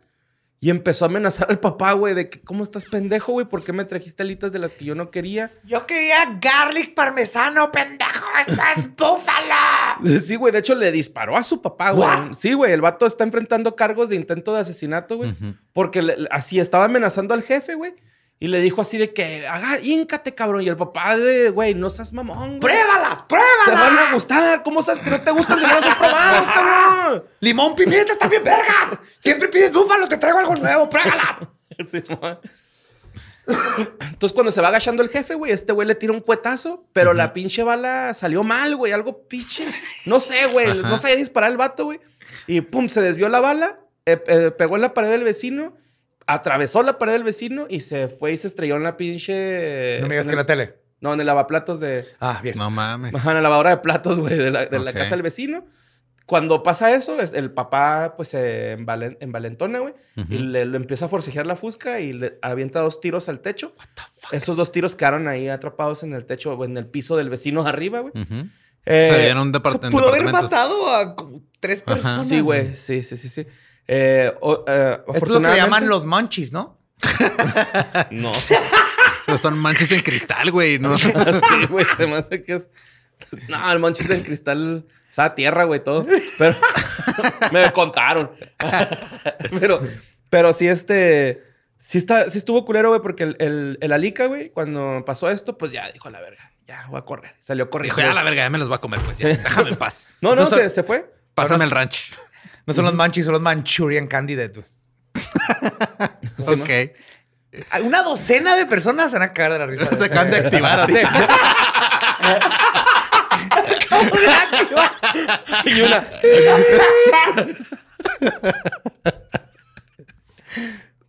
Y empezó a amenazar al papá, güey, de que, ¿cómo estás pendejo, güey? ¿Por qué me trajiste alitas de las que yo no quería? Yo quería garlic parmesano, pendejo. ¡Esto es búfalo! Sí, güey, de hecho le disparó a su papá, güey. What? Sí, güey, el vato está enfrentando cargos de intento de asesinato, güey. Porque le- así estaba amenazando al jefe, güey. Y le dijo así de que, haga, híncate, cabrón. Y el papá de, güey, no seas mamón, güey. ¡Pruébalas, Te van a pruébalas! gustar. ¿Cómo sabes que no te gustan si no las has probado, cabrón? ¡Limón, pimienta, están bien vergas! Siempre pides búfalo, te traigo algo nuevo, pruébalas. Sí. Entonces, cuando se va agachando el jefe, güey, este güey le tira un cuetazo, pero la pinche bala salió mal, güey. Algo pinche. No sé, güey. Ajá. No sabía disparar el vato, güey. Y pum, se desvió la bala, eh, eh, pegó en la pared del vecino, atravesó la pared del vecino y se fue y se estrelló en la pinche. No me digas en que en la tele. No, en el lavaplatos de. Ah, bien. No mames. En la lavadora de platos, güey, de, la, de la Ok. casa del vecino. Cuando pasa eso, es- el papá, pues, se envalen- envalentona, güey. Y le, le empieza a forcejear la fusca y le avienta dos tiros al techo. Esos dos tiros quedaron ahí atrapados en el techo o en el piso del vecino arriba, güey. Ujú. Eh, Se veían un depart- en Pudo haber matado a como tres Ajá. personas. Sí, güey. Sí, sí, sí, sí. Eh, o- eh, Esto es lo que llaman los munchies, ¿no? No. Son manchas en cristal, güey. ¿no? sí, güey. Se me hace que es... No, el monchis en cristal... Esa tierra, güey, todo. Pero... me contaron. pero... Pero sí, este... Sí, está, sí estuvo culero, güey, porque el, el, el Alica, güey, cuando pasó esto, pues ya dijo a la verga. Ya, voy a correr. Salió corriendo. Dijo, ya la verga, ya me los va a comer, pues ya. Déjame en paz. No, no, se, se fue. Pásame el ranch. No son los munchies, son los Manchurian Candidate. güey. ok. Una docena de personas se van a cagar de la risa. Se acaban de activar ahorita. Y una...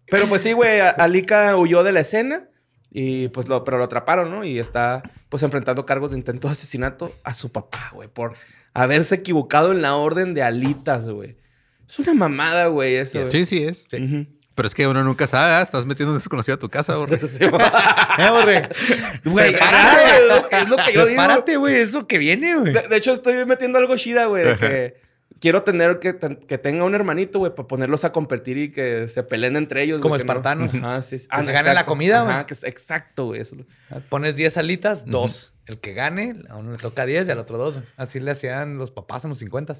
Pero pues sí, güey, Alika huyó de la escena y pues lo, pero lo atraparon, ¿no? Y está pues enfrentando cargos de intento de asesinato a su papá, güey, por haberse equivocado en la orden de alitas, güey. Es una mamada, güey, eso. Sí, sí es. Pero es que uno nunca sabe, ¿ah? estás metiendo un desconocido a tu casa, borre. Eh, borre. Güey, Prepárate. ah, es lo que yo digo. Prepárate, güey. Eso que viene, güey. De, de hecho, estoy metiendo algo chida, güey, de que quiero tener que, que tenga un hermanito, güey, para ponerlos a competir y que se peleen entre ellos. Como no- espartanos. Ajá, sí. Que se ganen la comida, güey. Ajá, que es- exacto, güey. lo- Pones 10 alitas, dos. El que gane, a uno le toca 10 y al otro dos. Así le hacían los papás en los 50.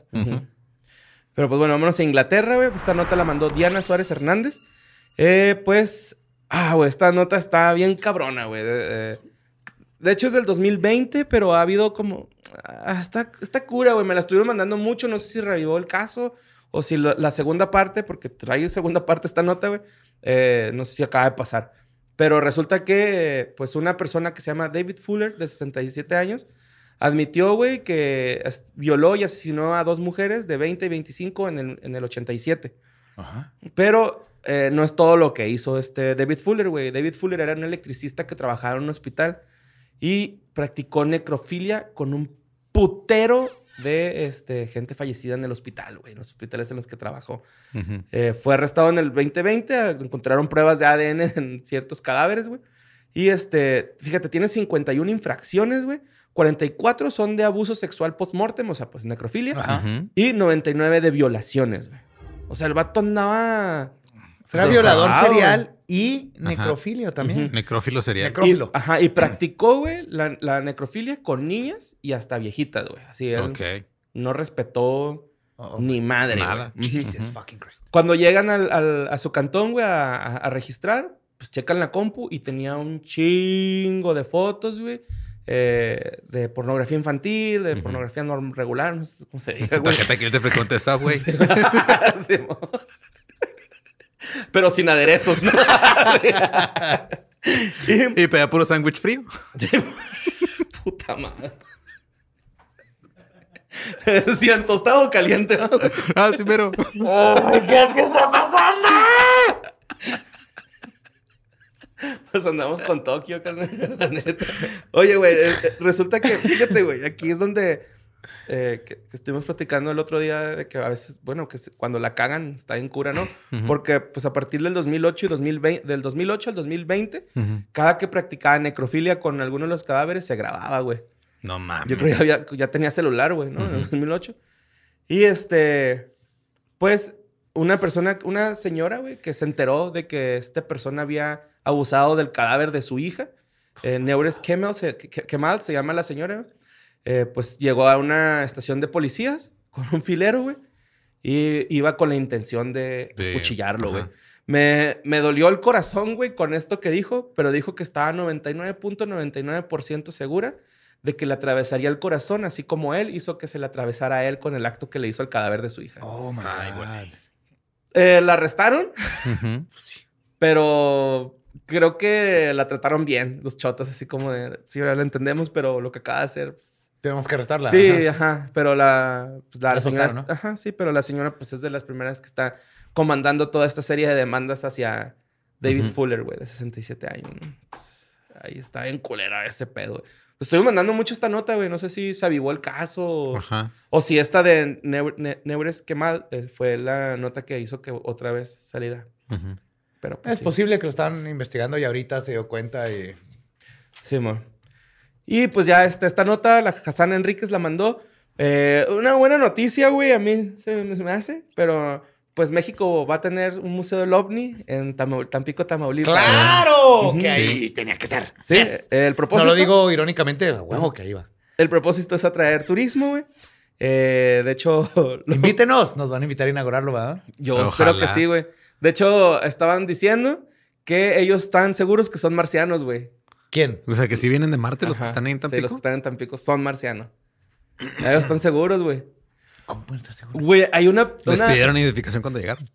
Pero pues bueno, vámonos a Inglaterra, güey. Esta nota la mandó Diana Suárez Hernández. Eh, pues, ah, güey, esta nota está bien cabrona, güey. De, hecho es del 2020, pero ha habido como... ah, está, está cura, güey. Me la estuvieron mandando mucho. No sé si revivó el caso o si la segunda parte, porque trae segunda parte esta nota, güey. eh, no sé si acaba de pasar. Pero resulta que, pues, una persona que se llama David Fuller, de 67 años, admitió, güey, que violó y asesinó a dos mujeres de 20 y 25 en el, en el 87. Ajá. Pero eh, no es todo lo que hizo este David Fuller, güey. David Fuller era un electricista que trabajaba en un hospital y practicó necrofilia con un putero de este, gente fallecida en el hospital, güey, en los hospitales en los que trabajó. Eh, fue arrestado en el 2020, ah, encontraron pruebas de ADN en ciertos cadáveres, güey. Y este, fíjate, tiene 51 infracciones, güey. 44 son de abuso sexual post-mortem, o sea, pues necrofilia. Ajá. Y 99 de violaciones, güey. O sea, el vato andaba... Era violador sabado, serial y necrofilio también. Ujú. Necrófilo sería. Necro- Necrófilo. Y, ajá, y practicó, güey, la, la necrofilia con niñas y hasta viejitas, güey. Así, él Ok. no respetó Oh, ni madre, Nada. güey. Jesus fucking Christ. Cuando llegan al- al- a su cantón, güey, a, a- a registrar, pues checan la compu y tenía un chingo de fotos, güey. Eh, de pornografía infantil, de pornografía norm regular, no sé cómo se Tu güey. tarjeta que te frecuente esa, güey. Sí, mo. Pero sin aderezos, ¿no? y, Y pedía puro sándwich frío. Puta madre. Decían tostado caliente. Ah, sí, pero. Pues andamos con Tokio, carnal, la neta. Oye, güey, eh, eh, resulta que, fíjate, güey, aquí es donde eh, que, que estuvimos platicando el otro día de que a veces, bueno, que cuando la cagan está en cura, ¿no? Porque, pues, a partir del 2008 y 2020, del 2008 al 2020, Ujú. cada que practicaba necrofilia con alguno de los cadáveres se grababa, güey. No mames. Yo creo que ya, tenía celular, güey, ¿no? En el 2008. Y este, pues, una persona, una señora, güey, que se enteró de que esta persona había abusado del cadáver de su hija. Eh, Neures Kemal se, Ke- Kemal se llama la señora. Eh, pues llegó a una estación de policías con un filero, güey. Y iba con la intención de De- cuchillarlo, güey. Me, me dolió el corazón, güey, con esto que dijo, pero dijo que estaba 99.99% segura de que le atravesaría el corazón, así como él hizo que se le atravesara a él con el acto que le hizo al cadáver de su hija. Oh, my Ay, God. Eh, la arrestaron, Ujú. pero creo que la trataron bien, los chotas, así como de, sí, ahora lo entendemos, pero lo que acaba de hacer, pues, Tenemos que arrestarla. Sí, Ajá. ajá. Pero la, pues, la La señora. soltaron, ¿no? Ajá, sí, pero la señora, pues es de las primeras que está comandando toda esta serie de demandas hacia David. Fuller, güey, de 67 años, ¿no? Entonces, ahí está bien culera ese pedo, güey. Pues estoy mandando mucho esta nota, güey. No sé si se avivó el caso o, Ajá. o si esta de Neu- Ne- Neures Kemal eh, fue la nota que hizo que otra vez saliera. Ujú. Pero pues, Es sí. posible que lo estaban investigando y ahorita se dio cuenta y... Sí, amor. Y pues ya esta, esta nota, la Hassan Enríquez la mandó. Eh, una buena noticia, güey, a mí se, me- se me hace, pero pues México va a tener un museo del OVNI en Tampico, Tamaulipas. ¡Claro! Ujú. Que Sí. ahí tenía que ser. Sí, Yes. el No propósito. lo digo irónicamente, a huevo que ahí va. El propósito es atraer turismo, güey. Eh, de hecho, lo- Invítenos, nos van a invitar a inaugurarlo, ¿verdad? yo Ojalá. espero que sí, güey. De hecho, estaban diciendo que ellos están seguros que son marcianos, güey. ¿Quién? O sea, que si vienen de Marte los que están ahí en Sí, Tampico. los que están en Tampico son marcianos. Ellos están seguros, güey. ¿Cómo pueden estar seguros? Güey, hay una... Les una- pidieron identificación cuando llegaron.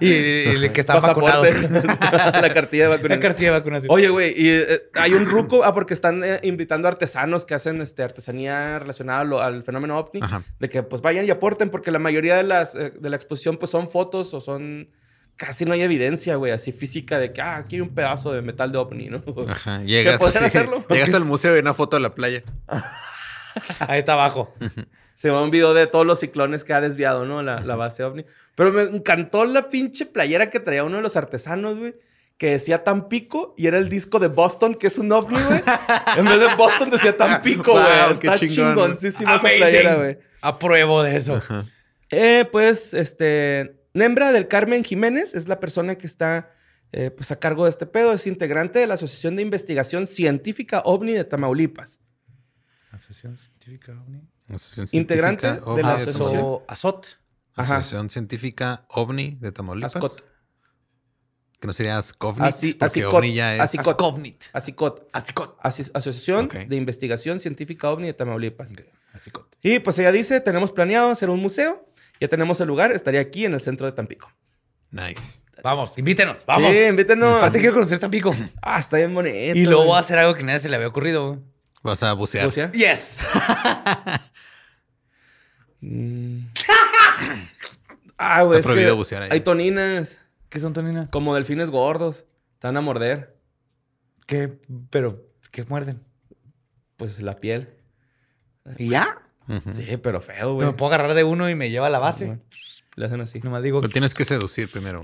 Y, y- y que están pasaporte, vacunados. la cartilla de La vacunación. cartilla de vacunación. Oye, güey, y eh, hay un ruco, ah, porque están eh, invitando artesanos que hacen este, artesanía relacionada lo- al fenómeno ovni, Ajá. de que pues vayan y aporten, porque la mayoría de, las, eh, de la exposición pues son fotos o son... Casi no hay evidencia, güey, así física de que, ah, aquí hay un pedazo de metal de ovni, ¿no? Ajá. Llegas, así, hacerlo? llegas al museo y hay una foto de la playa. Ahí está abajo. Se va un video de todos los ciclones que ha desviado, ¿no? La, la base ovni. Pero me encantó la pinche playera que traía uno de los artesanos, güey. Que decía Tampico y era el disco de Boston, que es un ovni, güey. en vez de Boston decía Tampico, güey. Wow, Está chingón. chingoncísima esa playera, güey. Apruebo de eso. Eh, pues, este, Nembra del Carmen Jiménez es la persona que está, eh, pues, a cargo de este pedo. Es integrante de la Asociación de Investigación Científica OVNI de Tamaulipas. Asociación Científica OVNI. Asociación Integrante Científica de la asociación. Ajá. Asociación Científica OVNI de Tamaulipas. Ascot. Que no sería Ascovnit, Así- porque Asicot. OVNI ya es... Asicot. Ascovnit. Asicot. Asicot. Asociación de Investigación Científica OVNI de Tamaulipas. Asicot. Y pues ella dice, tenemos planeado hacer un museo. Ya tenemos el lugar. Estaría aquí en el centro de Tampico. Nice. Vamos, invítenos. Vamos. Sí, invítenos. Aparte quiero conocer Tampico. Ah, está bien bonito. Y luego voy a hacer algo que nadie se le había ocurrido. Vas a bucear. ¿Bucear? Yes. Mm. ah, güey. prohibido que bucear ahí. Hay toninas, ¿Qué son toninas? como delfines gordos. Te van a morder. ¿Qué? Pero, ¿qué muerden? Pues la piel. ¿Y ya? Sí, pero feo, güey. me puedo agarrar de uno y me lleva a la base. Le hacen así. Nomás digo Lo tienes que seducir primero.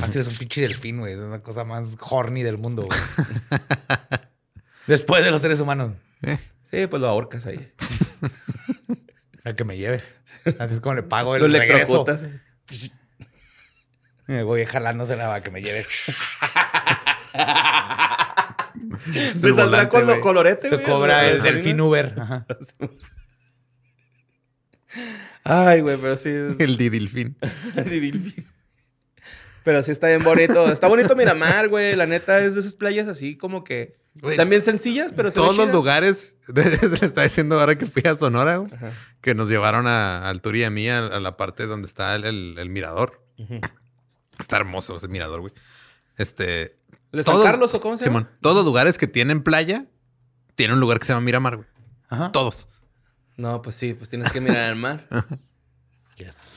Así es un pinche delfín, güey. Es una cosa más horny del mundo, güey. Después de los seres humanos. Eh, Sí, pues lo ahorcas ahí. El que me lleve. Así es como le pago el Lo regreso. Me voy jalándosela para que me lleve. Se saldrá volante, con lo güey. colorete, Se cobra la el delfín Uber. Ajá. Ay, güey, pero sí. es- El didilfín. Didilfín. Pero sí está bien bonito. Está bonito Miramar, güey. La neta es de esas playas así como que Güey, están bien sencillas, pero se Todos los chida. lugares, se le está diciendo ahora que fui a Sonora, güey, Ajá. que nos llevaron a, al tour y a mí a, a la parte donde está el, el- el mirador. Está hermoso ese mirador, güey. Este. ¿De San Carlos o cómo se llama? Simón, todos los lugares que tienen playa tienen un lugar que se llama Miramar, güey. Ajá. Todos. No, pues sí, pues tienes que mirar al mar. Yes.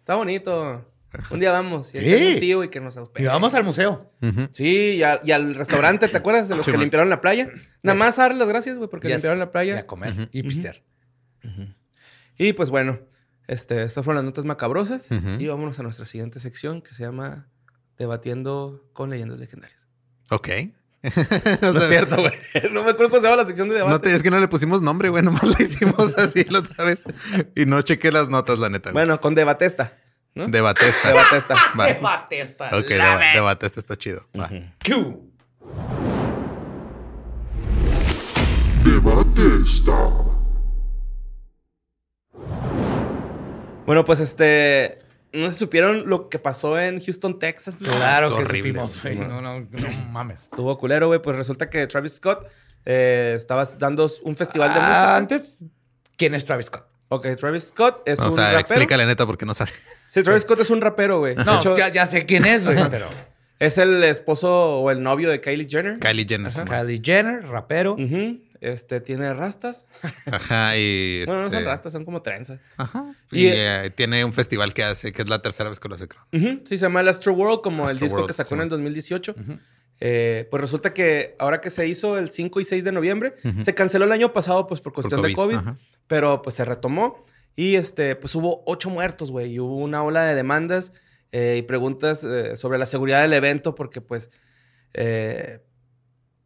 Está bonito. Un día vamos. Y Sí. un tío y que nos hospede. Y vamos al museo. Sí, y, a- y al restaurante, ¿te acuerdas de los Sí, que man. limpiaron la playa? Nada más dar las gracias, güey, porque Yes. limpiaron la Y playa. a comer y pistear. Y pues bueno, este, estas fueron las notas macabrosas. Y vámonos a nuestra siguiente sección que se llama Debatiendo con leyendas legendarias. Ok. No sea, es cierto, güey. No me acuerdo cómo se llama la sección de debate. No te, es que no le pusimos nombre, güey. Nomás la hicimos así la otra vez. Y no chequé las notas, la neta. güey. Bueno, con Debatesta. ¿No? Debatesta. Debatesta. Va. Debate esta. Ok, deba- debatesta está chido. Va. Q. Debate está. Bueno, pues este. No si supieron lo que pasó en Houston, Texas. güey? Claro que horrible, supimos, güey. No, no, no mames. Estuvo culero, güey. Pues resulta que Travis Scott eh, estaba dando un festival de Ah, música. Antes, ¿quién es Travis Scott? Ok, Travis Scott es O un sea, rapero. explícale neta porque no sabe. Sí, Travis Scott es un rapero, güey. No, hecho, ya, ya sé quién es, güey, pero... es el esposo o el novio de Kylie Jenner. Kylie Jenner. Simón. Kylie Jenner, rapero. Ujú. Este, tiene rastas. Ajá, y. Bueno, no son este, rastas, son como trenzas. Ajá. Y, Y, eh, tiene un festival que hace, que es la tercera vez que lo hace, creo. Ujú, Sí, se llama el Astro World, como el disco World, que sacó sí, en el man. 2018. Eh, pues resulta que ahora que se hizo el 5 y 6 de noviembre, se canceló el año pasado pues por cuestión de COVID, COVID, ajá. Pero pues se retomó y este, pues hubo ocho muertos, güey, y hubo una ola de demandas eh, y preguntas eh, sobre la seguridad del evento porque pues, eh,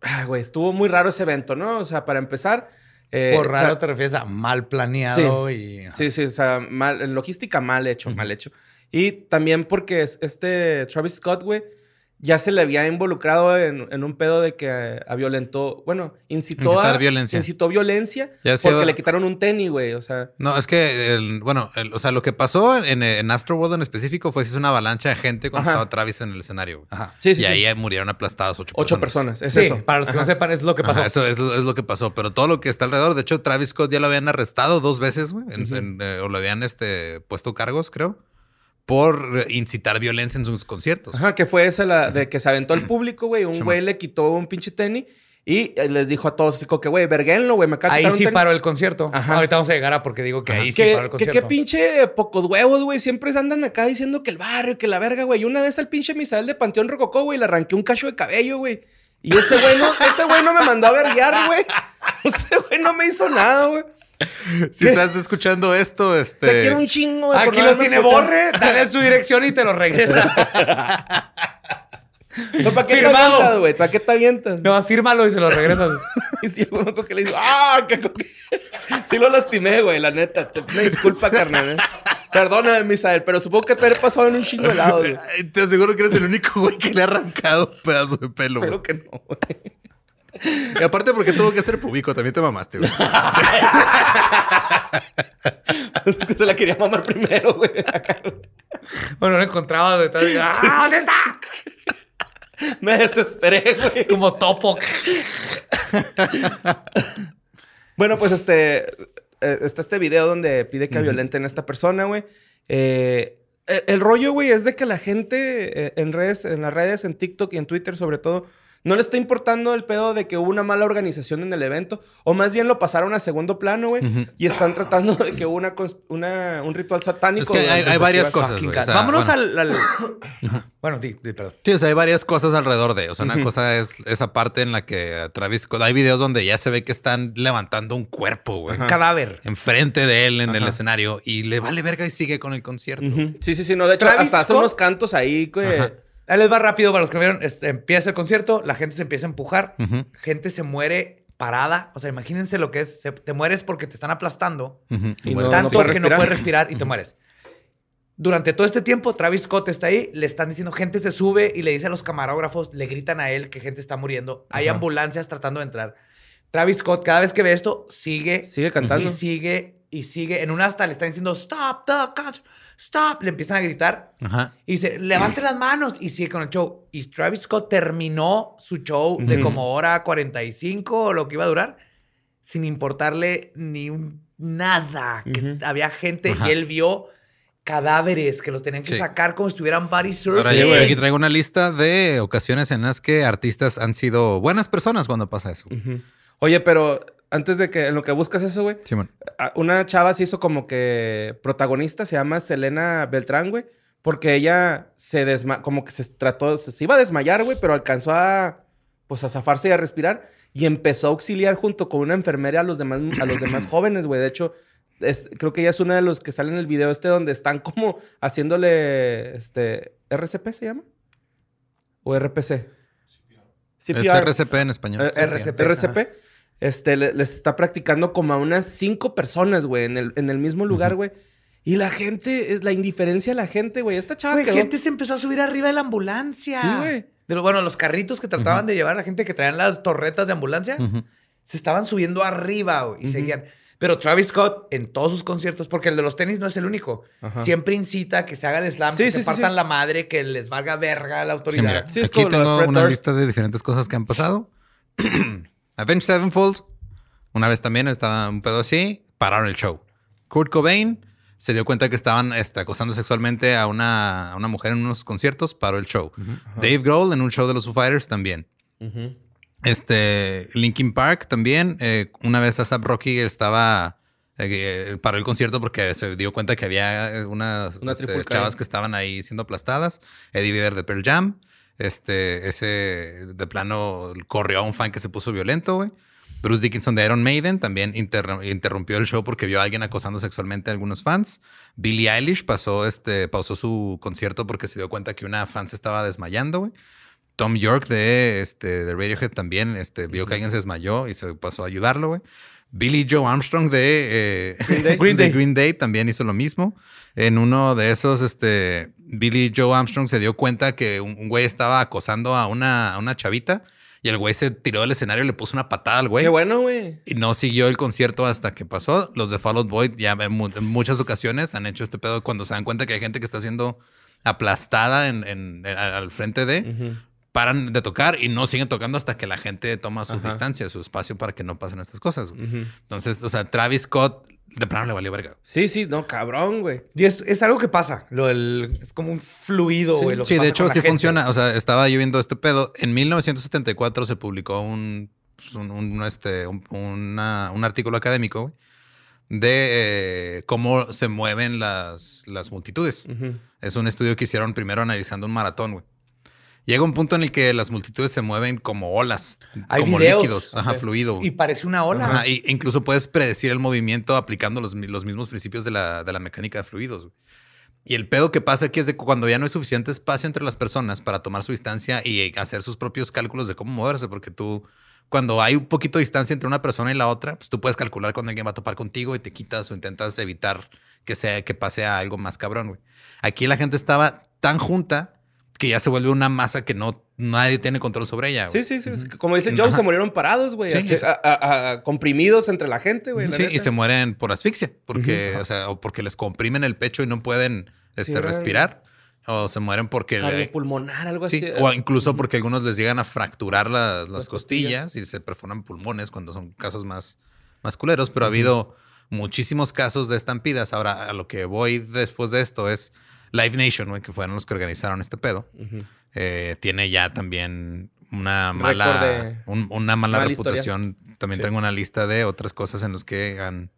güey, estuvo muy raro ese evento, ¿no? O sea, para empezar... eh, Por o sea, raro te refieres a mal planeado y... Sí, sí, o sea, mal, en logística mal hecho, mal hecho. Y también porque es- este Travis Scott, güey, ya se le había involucrado en, en un pedo de que eh, violentó, bueno, incitó Incitar a violencia. incitó violencia Ya porque sido- le quitaron un tenis, güey, o sea, No, es que, el- bueno, el- o sea, lo que pasó en, en Astro World en específico fue si una avalancha de gente cuando Ajá. estaba Travis en el escenario. güey. Ajá. sí, sí, y sí. ahí murieron aplastadas ocho, ocho personas, es Sí, eso. para los que no sepan, es lo que pasó. Eso es, lo- es lo que pasó. Pero todo lo que está alrededor, de hecho, Travis Scott ya lo habían arrestado dos veces, güey. en- en, eh, o lo habían este, puesto cargos, creo. Por incitar violencia en sus conciertos. Ajá, que fue esa la de que se aventó al público, güey, un Sí, güey le quitó un pinche tenis y eh, les dijo a todos así como que, güey, verguenlo, güey, me acaba Ahí sí tenis". paró el concierto. Ajá. Ahorita vamos a llegar a porque digo que ahí sí Que, paró el que concierto. qué pinche pocos huevos, güey. Siempre andan acá diciendo que el barrio, que la verga, güey. Y una vez al pinche Misael de Panteón Rococó, güey, le arranqué un cacho de cabello, güey. Y ese güey no, ese güey no me mandó a verguiar, güey. Ese güey no me hizo nada, güey. Si estás escuchando esto, este. Te quiero un chingo, por Aquí no lo tiene. Borre, dale su dirección y te lo regresa. Pero, ¿Para qué Firmado. te avientas, güey? ¿Para qué te avientas? No, fírmalo y se lo regresas. Y si acuerdo que le dijo, ¡ah! Que, Sí lo lastimé, güey, la neta. Te- Una disculpa, carnal. ¿eh? Perdóname, Misael, pero supongo que te he pasado en un chingo de lados, güey. Te aseguro que eres el único güey que le ha arrancado un pedazo de pelo, güey. Espero que no, güey. Y aparte, porque tuvo que ser público, también te mamaste, güey. Es que se la quería mamar primero, güey. Bueno, no encontraba donde estaba. ¡Ah, ¿dónde está? Me desesperé, güey. Como topo. Bueno, pues este. eh, está este video donde pide que violenten a esta persona, güey. Eh, el, el rollo, güey, es de que la gente eh, en redes, en las redes, en TikTok y en Twitter, sobre todo, no le está importando el pedo de que hubo una mala organización en el evento, o más bien lo pasaron a segundo plano, güey, y están tratando de que hubo una, un ritual Es satánico. que hay, varias cosas, Fucking güey. O God. sea, Vámonos bueno. al. al- Bueno, di, di, perdón. Sí, o sea, hay varias cosas alrededor de. O sea, una cosa es esa parte en la que Travis Scott. Hay videos donde ya se ve que están levantando un cuerpo, güey. Un cadáver. Enfrente de él en el escenario y le vale verga y sigue con el concierto. Sí, sí, sí. No, de hecho, Travis hasta hace Scott- unos cantos ahí, güey. Ajá. Ahí les va rápido para los que vieron. Este, empieza el concierto, la gente se empieza a empujar, gente se muere parada. O sea, imagínense lo que es. se- te mueres porque te están aplastando. Y no- tanto que no puedes respirar y te mueres. Durante todo este tiempo, Travis Scott está ahí, le están diciendo, gente se sube y le dice a los camarógrafos, le gritan a él que gente está muriendo. Hay ambulancias tratando de entrar. Travis Scott, cada vez que ve esto, sigue, Sigue cantando. y sigue y sigue. En una hasta le están diciendo, stop the concert, stop. Le empiezan a gritar Ajá. y dice, levante las manos y sigue con el show. Y Travis Scott terminó su show de Ujú. como hora 45 o lo que iba a durar, sin importarle ni un- nada. Que Ujú. había gente Ajá. y él vio cadáveres que los tenían que Sí. sacar como si estuvieran body Ahora surfing. yo güey. aquí traigo una lista de ocasiones en las que artistas han sido buenas personas cuando pasa eso. Ujú. Oye, pero antes de que en lo que buscas eso, güey, a- una chava se hizo como que protagonista, se llama Selena Beltrán, güey, porque ella se desma como que se trató, se, iba a desmayar, güey, pero alcanzó a pues a zafarse y a respirar y empezó a auxiliar junto con una enfermera a los demás a los demás jóvenes, güey. De hecho, es- creo que ella es una de los que sale en el video este donde están como haciéndole este RCP se llama o RPC. Es RCP en español. Eh, RCP, RCP. Este, le- les está practicando como a unas cinco personas, güey, en el, en el mismo lugar, güey. Y la gente, es la indiferencia de la gente, güey. Esta chava Güey, quedó- gente se empezó a subir arriba de la ambulancia. Sí, güey. De lo- bueno, los carritos que trataban de llevar a la gente que traían las torretas de ambulancia, se estaban subiendo arriba güey, y seguían. Pero Travis Scott, en todos sus conciertos, porque el de los tenis no es el único, Ajá. siempre incita a que se haga el slam, Sí, que sí, se sí, partan sí. la madre, que les valga verga a la Sí, autoridad. mira, Sí, es aquí tengo una Durst. lista de diferentes cosas que han pasado. Avenged Sevenfold, una vez también estaba un pedo así, pararon el show. Kurt Cobain se dio cuenta que estaban este, acosando sexualmente a una, a una mujer en unos conciertos, paró el show. Dave Grohl en un show de los Foo Fighters también. Este, Linkin Park también. eh, una vez ASAP Rocky estaba. eh, paró el concierto porque se dio cuenta que había eh, unas Una este, chavas que estaban ahí siendo aplastadas. Eddie Vedder de Pearl Jam. Este, ese de plano corrió a un fan que se puso violento, güey. Bruce Dickinson de Iron Maiden también interr- interrumpió el show porque vio a alguien acosando sexualmente a algunos fans. Billie Eilish pasó este, pausó su concierto porque se dio cuenta que una fan se estaba desmayando, güey. Tom York de, este, de Radiohead también este, vio que alguien se desmayó y se pasó a ayudarlo, güey. Billy Joe Armstrong de, eh, Green Day. Green, Day. Green Day también hizo lo mismo. En uno de esos, este, Billy Joe Armstrong se dio cuenta que un, un güey estaba acosando a una, a una chavita y el güey se tiró del escenario y le puso una patada al güey. Qué bueno, güey. Y no siguió el concierto hasta que pasó. Los de Fall Out Boy ya en, mu- en muchas ocasiones han hecho este pedo cuando se dan cuenta que hay gente que está siendo aplastada en, en- en- al frente de. Paran de tocar y no siguen tocando hasta que la gente toma su Ajá. distancia, su espacio para que no pasen estas cosas. güey. Entonces, o sea, Travis Scott de plano le valió verga. Sí, sí, no, cabrón, güey. Y es, es algo que pasa. Lo del- es como un fluido, güey. lo que Sí, de hecho sí gente. funciona. O sea, estaba yo viendo este pedo. En 1974 se publicó un, pues, un, un, este, un, una- un artículo académico güey, de eh, cómo se mueven las, las multitudes. Es un estudio que hicieron primero analizando un maratón, güey. Llega un punto en el que las multitudes se mueven como olas, Hay como videos. líquidos, ajá, fluido. Y parece una ola. Ajá, y incluso puedes predecir el movimiento aplicando los, los mismos principios de la, de la mecánica de fluidos. Y el pedo que pasa aquí es de que cuando ya no hay suficiente espacio entre las personas para tomar su distancia y hacer sus propios cálculos de cómo moverse, porque tú, cuando hay un poquito de distancia entre una persona y la otra, pues tú puedes calcular cuando alguien va a topar contigo y te quitas o intentas evitar que sea que pase a algo más cabrón, güey. Aquí la gente estaba tan junta que ya se vuelve una masa que no nadie tiene control sobre ella. güey. Sí, sí, sí. Como dice Joe, Ajá. se murieron parados, güey. Sí, a- a- a- comprimidos entre la gente, güey. la Sí, y se mueren por asfixia, porque, o sea, o porque les comprimen el pecho y no pueden este, respirar, o se mueren porque... le- Cardiopulmonar, algo sí, así. o incluso porque algunos les llegan a fracturar las, las Las costillas, costillas. y se perforan pulmones cuando son casos más, más culeros, pero ha habido muchísimos casos de estampidas. Ahora, a lo que voy después de esto es Live Nation, güey, que fueron los que organizaron este pedo. Eh, tiene ya también una mala, de- un- una mala, mala historia. reputación. También Sí. tengo una lista de otras cosas en las que han,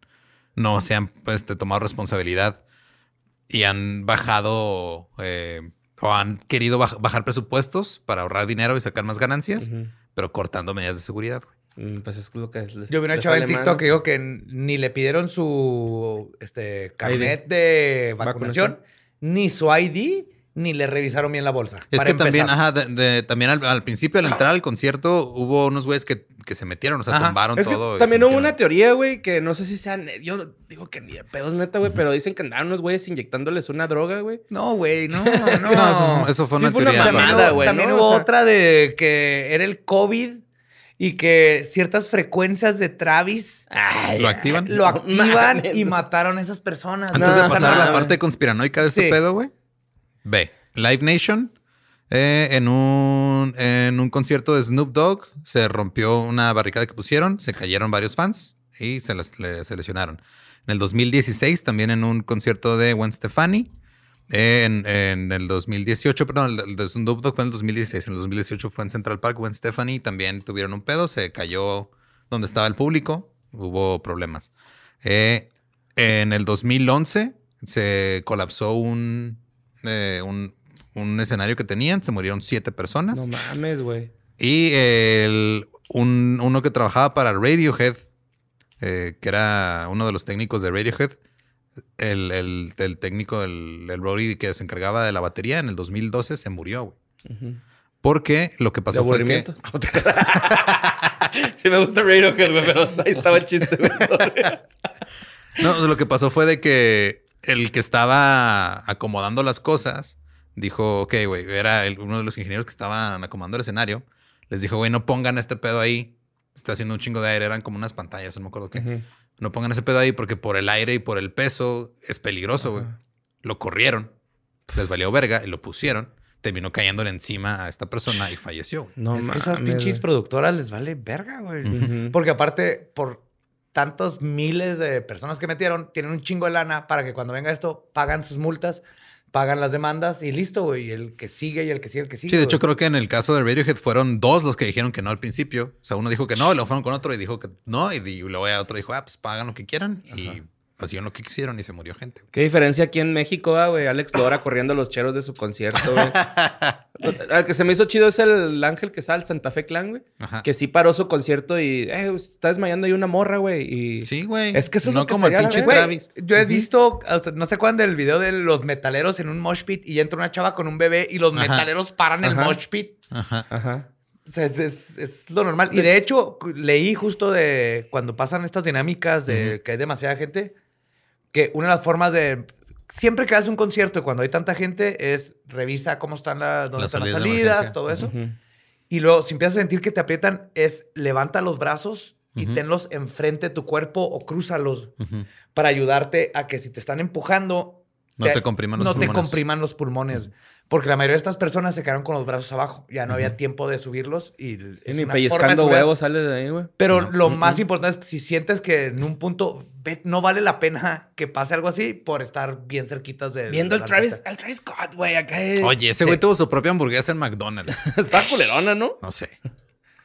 no se han pues, este, tomado responsabilidad y han bajado eh, o han querido baj- bajar presupuestos para ahorrar dinero y sacar más ganancias, pero cortando medidas de seguridad. güey. Mm, Pues es lo que les, Yo vi una chava en TikTok que dijo que ni le pidieron su este, carnet de vacunación, Vacunación. Ni su ID, ni le revisaron bien la bolsa. Es para que también, ajá, de- de- también al, al principio al entrar al concierto hubo unos güeyes que, que se metieron, o sea, Ajá. tumbaron Es que todo. y también hubo una teoría, güey, que no sé si sean. Yo digo que ni de pedos neta, güey, pero dicen que andaban unos güeyes inyectándoles una droga, güey. No, güey, no, no. No, eso, eso fue Sí una fue una teoría. También, mamada, hubo- güey, también ¿no? hubo O sea- otra de que era el COVID y que ciertas frecuencias de Travis ¿Lo activan? lo activan y mataron a esas personas. Antes No, de no, pasar a la no. parte conspiranoica de este pedo, güey. Ve, Live Nation, eh, en, un, en un concierto de Snoop Dogg, se rompió una barricada que pusieron, se cayeron varios fans y se, les- le- se lesionaron. En el 2016, también en un concierto de Gwen Stefani. En, en el 2018, perdón, el, de Snoop Dogg fue en el 2016. En el 2018 fue en Central Park. Gwen Stefani también tuvieron un pedo, se cayó donde estaba el público, hubo problemas. Eh, en el 2011 se colapsó un, eh, un, un escenario que tenían, se murieron siete personas. No mames, güey. y el, un- uno que trabajaba para Radiohead, eh, que era uno de los técnicos de Radiohead, el, el- el técnico, el, el roadie que se encargaba de la batería en el 2012 se murió, güey. Porque lo que De pasó fue que... sí me gusta Radiohead, güey, pero ahí estaba el chiste. No, lo que pasó fue de que el que estaba acomodando las cosas dijo, ok, güey, era el- uno de los ingenieros que estaban acomodando el escenario. Les dijo, güey, no pongan este pedo ahí. Está haciendo un chingo de aire, eran como unas pantallas, no me acuerdo qué. No pongan ese pedo ahí porque por el aire y por el peso es peligroso, güey. Lo corrieron, les valió verga y lo pusieron. Terminó cayéndole encima a esta persona y falleció. No es que esas pinches productoras les vale verga, güey. Porque aparte, por tantos miles de personas que metieron, tienen un chingo de lana para que cuando venga esto, pagan sus multas, pagan las demandas y listo, güey. Y el que sigue y el que sigue, el que sigue. Sí, de hecho creo que en el caso de Radiohead fueron dos los que dijeron que no al principio. O sea, uno dijo que no, y luego fueron con otro y dijo que no, y, luego otro dijo, ah, pues pagan lo que quieran. Y hacían lo que quisieron y se murió gente. güey. Qué diferencia aquí en México, ah, güey. Alex Lora corriendo los cheros de su concierto, güey. Al que se me hizo chido es el Ángel que sale, Santa Fe Clan, güey. Ajá. Que sí paró su concierto y, eh, está desmayando ahí una morra, güey. Y Sí, güey. Es que eso es no lo que como el pinche güey. Travis. Yo he visto, o sea, no sé cuándo, el video de los metaleros en un mosh pit y entra una chava con un bebé y los Ajá. metaleros paran el mosh pit. Ajá. Ajá. O sea, es, es- es lo normal. Y de hecho, leí justo de cuando pasan estas dinámicas de que hay demasiada gente, que una de las formas de. Siempre que haces un concierto y cuando hay tanta gente es revisa cómo están las, dónde Las están las salidas de salidas, todo eso. Y luego, si empiezas a sentir que te aprietan, es levanta los brazos y Ujú. tenlos enfrente de tu cuerpo o crúzalos Ujú. para ayudarte a que si te están empujando, No te compriman los no pulmones. te compriman los pulmones. Porque la mayoría de estas personas se quedaron con los brazos abajo. Ya no había tiempo de subirlos y Y ni pellizcando huevos sales de ahí, güey. Pero No. lo más importante es que si sientes que en un punto ve- no vale la pena que pase algo así por estar bien cerquitas de Viendo al Travis, al Travis Scott, güey, acá. es- Oye, ese güey tuvo su propia hamburguesa en McDonald's. Está culerona, ¿no? No sé.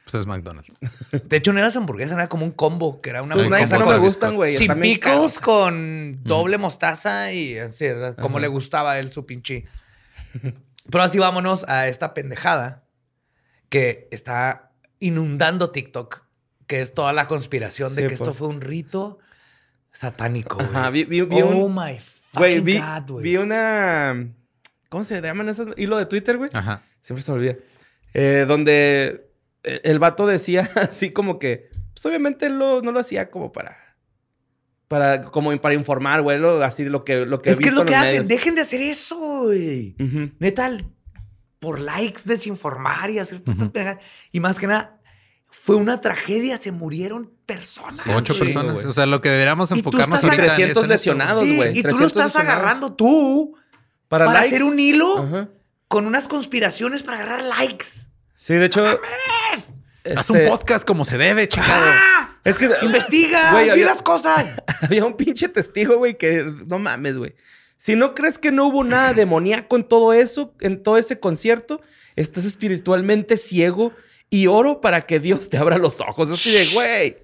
Pues es McDonald's. De hecho, no era hamburguesa, era como un combo, que era una hamburguesa no me gustan, güey. sin caros. con doble mostaza y así, como le gustaba a él su pinche. Pero así vámonos a esta pendejada que está inundando TikTok, que es toda la conspiración de que esto pues. fue un rito satánico. güey. Ajá, vi- vi- vi oh un- my Güey, fucking vi, God, güey. vi una. ¿Cómo se llaman esos hilo de Twitter, güey? Ajá. Siempre se me olvida. Eh, donde eh, el vato decía así como que. Pues obviamente él lo- no lo hacía como para. Para, como para informar, güey. lo- Así lo que, lo que he Es que es lo que hacen. medios. Dejen de hacer eso, güey. Ujú. Neta, por likes, desinformar y hacer todas estas pendejadas. Y más que nada, fue una tragedia. Se murieron personas. Ocho güey. personas. güey. O sea, lo que deberíamos enfocarnos ahorita en 300 es en eso. lesionados, Sí, güey. y tú 300 lo estás lesionados. agarrando tú Para, hacer un hilo con unas conspiraciones para agarrar likes. Sí, de hecho. Este, un podcast como se debe, chingado. ¡Ah! Es que. ¡Investiga! Güey, ¡Di había- las cosas! Había un pinche testigo, güey, que no mames, güey. Si no crees que no hubo nada demoníaco en todo eso, en todo ese concierto, estás espiritualmente ciego y oro para que Dios te abra los ojos. Así de, güey,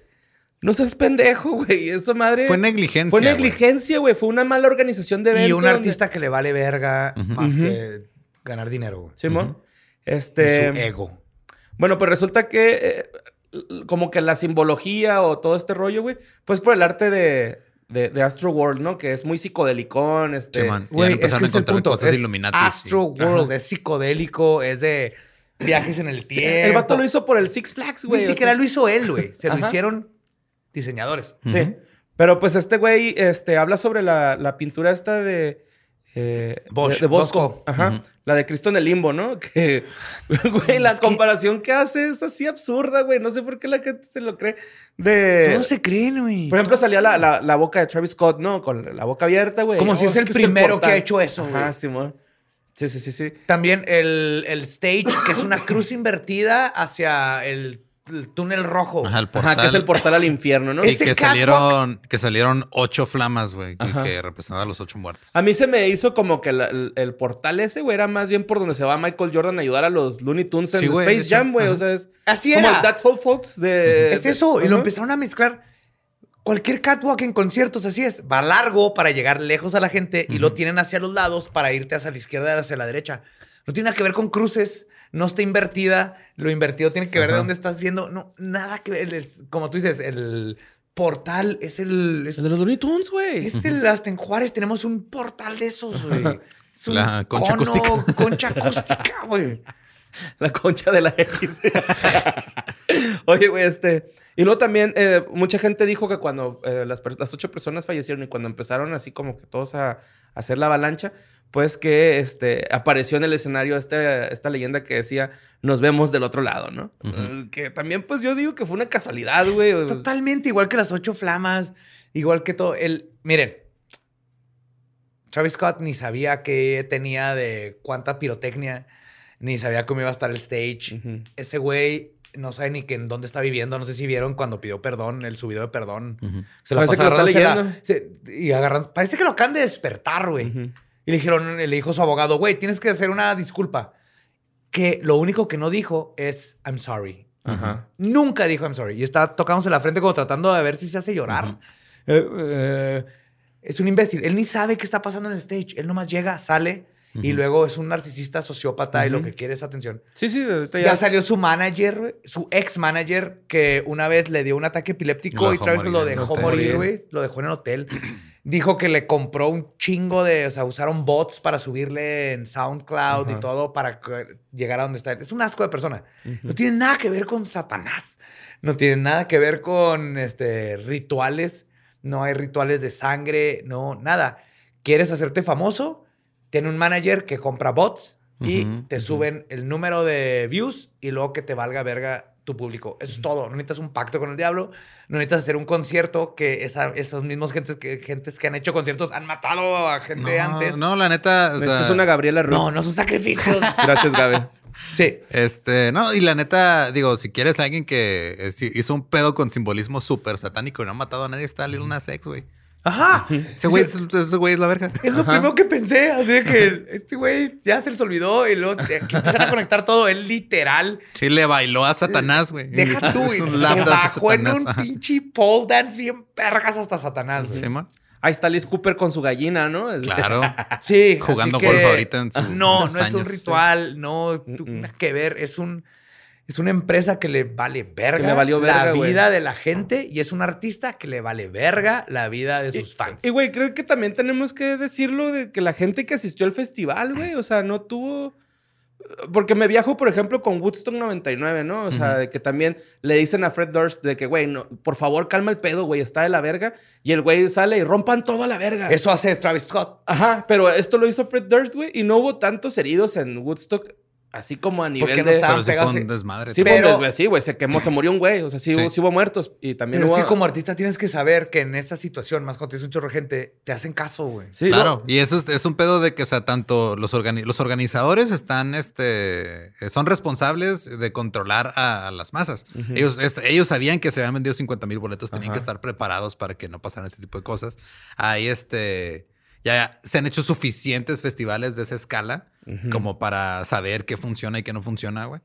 no seas pendejo, güey. Esa madre. Fue negligencia. Fue negligencia, güey. Fue una mala organización de evento. Y un donde- artista que le vale verga más que ganar dinero. güey. Simón. Este. su ego. Bueno, pues resulta que eh, como que la simbología o todo este rollo, güey, pues por el arte de, de, de Astro World, ¿no? Que es muy psicodelicón, este... Sí, man. Güey, ya empezaron a es que el encontrar punto. cosas Es Illuminati. Astro World, es psicodélico, es de viajes en el Sí, tiempo. el vato lo hizo por el Six Flags, güey. Ni siquiera sea. lo hizo él, güey. Se lo Ajá. hicieron diseñadores. Sí. Pero pues este güey este, habla sobre la, la pintura esta de... eh, Bosch, de, de Bosco. Bosco. Ajá. La de Cristo en el limbo, ¿no? Que, güey, la Es comparación que hace es así absurda, güey. No sé por qué la gente se lo cree. De... Todos se creen, güey. Por ejemplo, salía la, la, la boca de Travis Scott, ¿no? Con la boca abierta, güey. Como si Oh, es el que primero que ha hecho eso, Ajá, güey. Simón. Sí, sí, sí, sí. También el, el stage, que es una cruz invertida hacia el, el túnel rojo. Ajá, el Ajá, portal. que es el portal al infierno, ¿no? Y que catwalk- salieron, que salieron ocho flamas, güey, que, Ajá. que representaban a los ocho muertos. A mí se me hizo como que la- el, el portal ese, güey, era más bien por donde se va Michael Jordan a ayudar a los Looney Tunes en Sí, Space. Jam, güey. O Ajá. sea, es Así como era. el That's All Folks de... Es de- eso. Y Ajá. lo empezaron a mezclar. Cualquier catwalk en conciertos, así es. Va largo para llegar lejos a la gente y lo tienen hacia los lados para irte hacia la izquierda y hacia la derecha. No tiene nada que ver con cruces. No está invertida. Lo invertido tiene que ver de dónde estás viendo. No, nada que ver. El- como tú dices, el portal es el. Es, El de los Looney Tunes, güey. es el hasta en Juárez tenemos un portal de esos, güey. Es La concha cono, acústica. Concha acústica, güey. La concha de la X. Oye, güey, este. Y luego también, eh, mucha gente dijo que cuando eh, las, las ocho personas fallecieron y cuando empezaron así como que todos a, a hacer la avalancha, pues que este, apareció en el escenario este, esta leyenda que decía, nos vemos del otro lado, ¿no? Eh, que también, pues yo digo que fue una casualidad, güey. Totalmente, igual que las ocho flamas, igual que todo. El, miren, Travis Scott ni sabía qué tenía de cuánta pirotecnia, ni sabía cómo iba a estar el stage. Ese güey no sabe ni que en dónde está viviendo. No sé si vieron cuando pidió perdón, el su video de perdón. Ujú. Se la Parece pasa se- y agarran. Parece que lo acaban de despertar, güey. Y le dijeron, le dijo su abogado, güey, tienes que hacer una disculpa. Que lo único que no dijo es I'm sorry. Ajá. Nunca dijo I'm sorry. Y está tocándose la frente como tratando de ver si se hace llorar. Eh, eh, es un imbécil. Él ni sabe qué está pasando en el stage. Él nomás llega, sale y luego es un narcisista sociópata y lo que quiere es atención. Sí, sí, Ya, ya. salió su manager, su ex manager, que una vez le dio un ataque epiléptico y Travis lo dejó morir, güey. Lo dejó en el hotel. Dijo que le compró un chingo de, o sea, usaron bots para subirle en SoundCloud y todo para llegar a donde está. Es un asco de persona. No tiene nada que ver con Satanás. No tiene nada que ver con este, rituales. No hay rituales de sangre, no, nada. ¿Quieres hacerte famoso? Tiene un manager que compra bots y Ujú, te ujú. suben el número de views y luego que te valga verga tu público. Eso es todo. No necesitas un pacto con el diablo. No necesitas hacer un concierto que esa- esos mismos gentes que, gentes que han hecho conciertos han matado a gente No, antes. no, la neta, o sea, es una Gabriela Ruiz. no, no son sacrificios. Gracias, Gabe. sí. Este, no, y la neta, digo, si quieres a alguien que eh, hizo un pedo con simbolismo súper satánico y no ha matado a nadie, está Lil Nas X, güey. Ajá. Ese güey, es- ese güey es la verga. Es lo primero que pensé, así de que este güey ya se les olvidó y luego que empiezan a conectar todo. Él literal, Sí, le bailó a Satanás, güey. deja tú, y bajó en un ajá. pinche pole dance bien pergas hasta Satanás, güey. Sí, man. Ahí está Liz Cooper con su gallina, ¿no? Claro. Sí, Jugando golf ahorita en sus No, no es un ritual, no Mm, tuvo mm. nada que ver. Es un es una empresa que le vale verga le valió la verga, vida de la gente y es un artista que le vale verga la vida de sus fans. Y, güey, creo que también tenemos que decirlo de que la gente que asistió al festival, güey, o sea, no tuvo... Porque me viajo, por ejemplo, con Woodstock 99, ¿no? O sea, de que también le dicen a Fred Durst de que, güey, no, por favor, calma el pedo, güey, está de la verga. Y el güey sale y rompan toda la verga. Eso hace Travis Scott. Ajá, pero esto lo hizo Fred Durst, güey, y no hubo tantos heridos en Woodstock, así como a nivel Porque no de... estaban Pero sí fue pegados. un desmadre. Sí, todo. fue un Pero- sí, güey, se quemó, se murió un güey, o sea, sí, Sí. Hubo, sí hubo muertos y también Pero es que como artista tienes que saber que en esa situación, más cuando tienes un chorro de gente, te hacen caso, güey. Sí, Claro, no, y eso es, es un pedo de que, o sea, tanto los, organi- los organizadores están, este, eh, son responsables de controlar a, a las masas. ellos, este, ellos sabían que se habían vendido 50 mil boletos, tenían Ajá. que estar preparados para que no pasaran este tipo de cosas. Ahí, este, ya se han hecho suficientes festivales de esa escala como para saber qué funciona y qué no funciona, güey.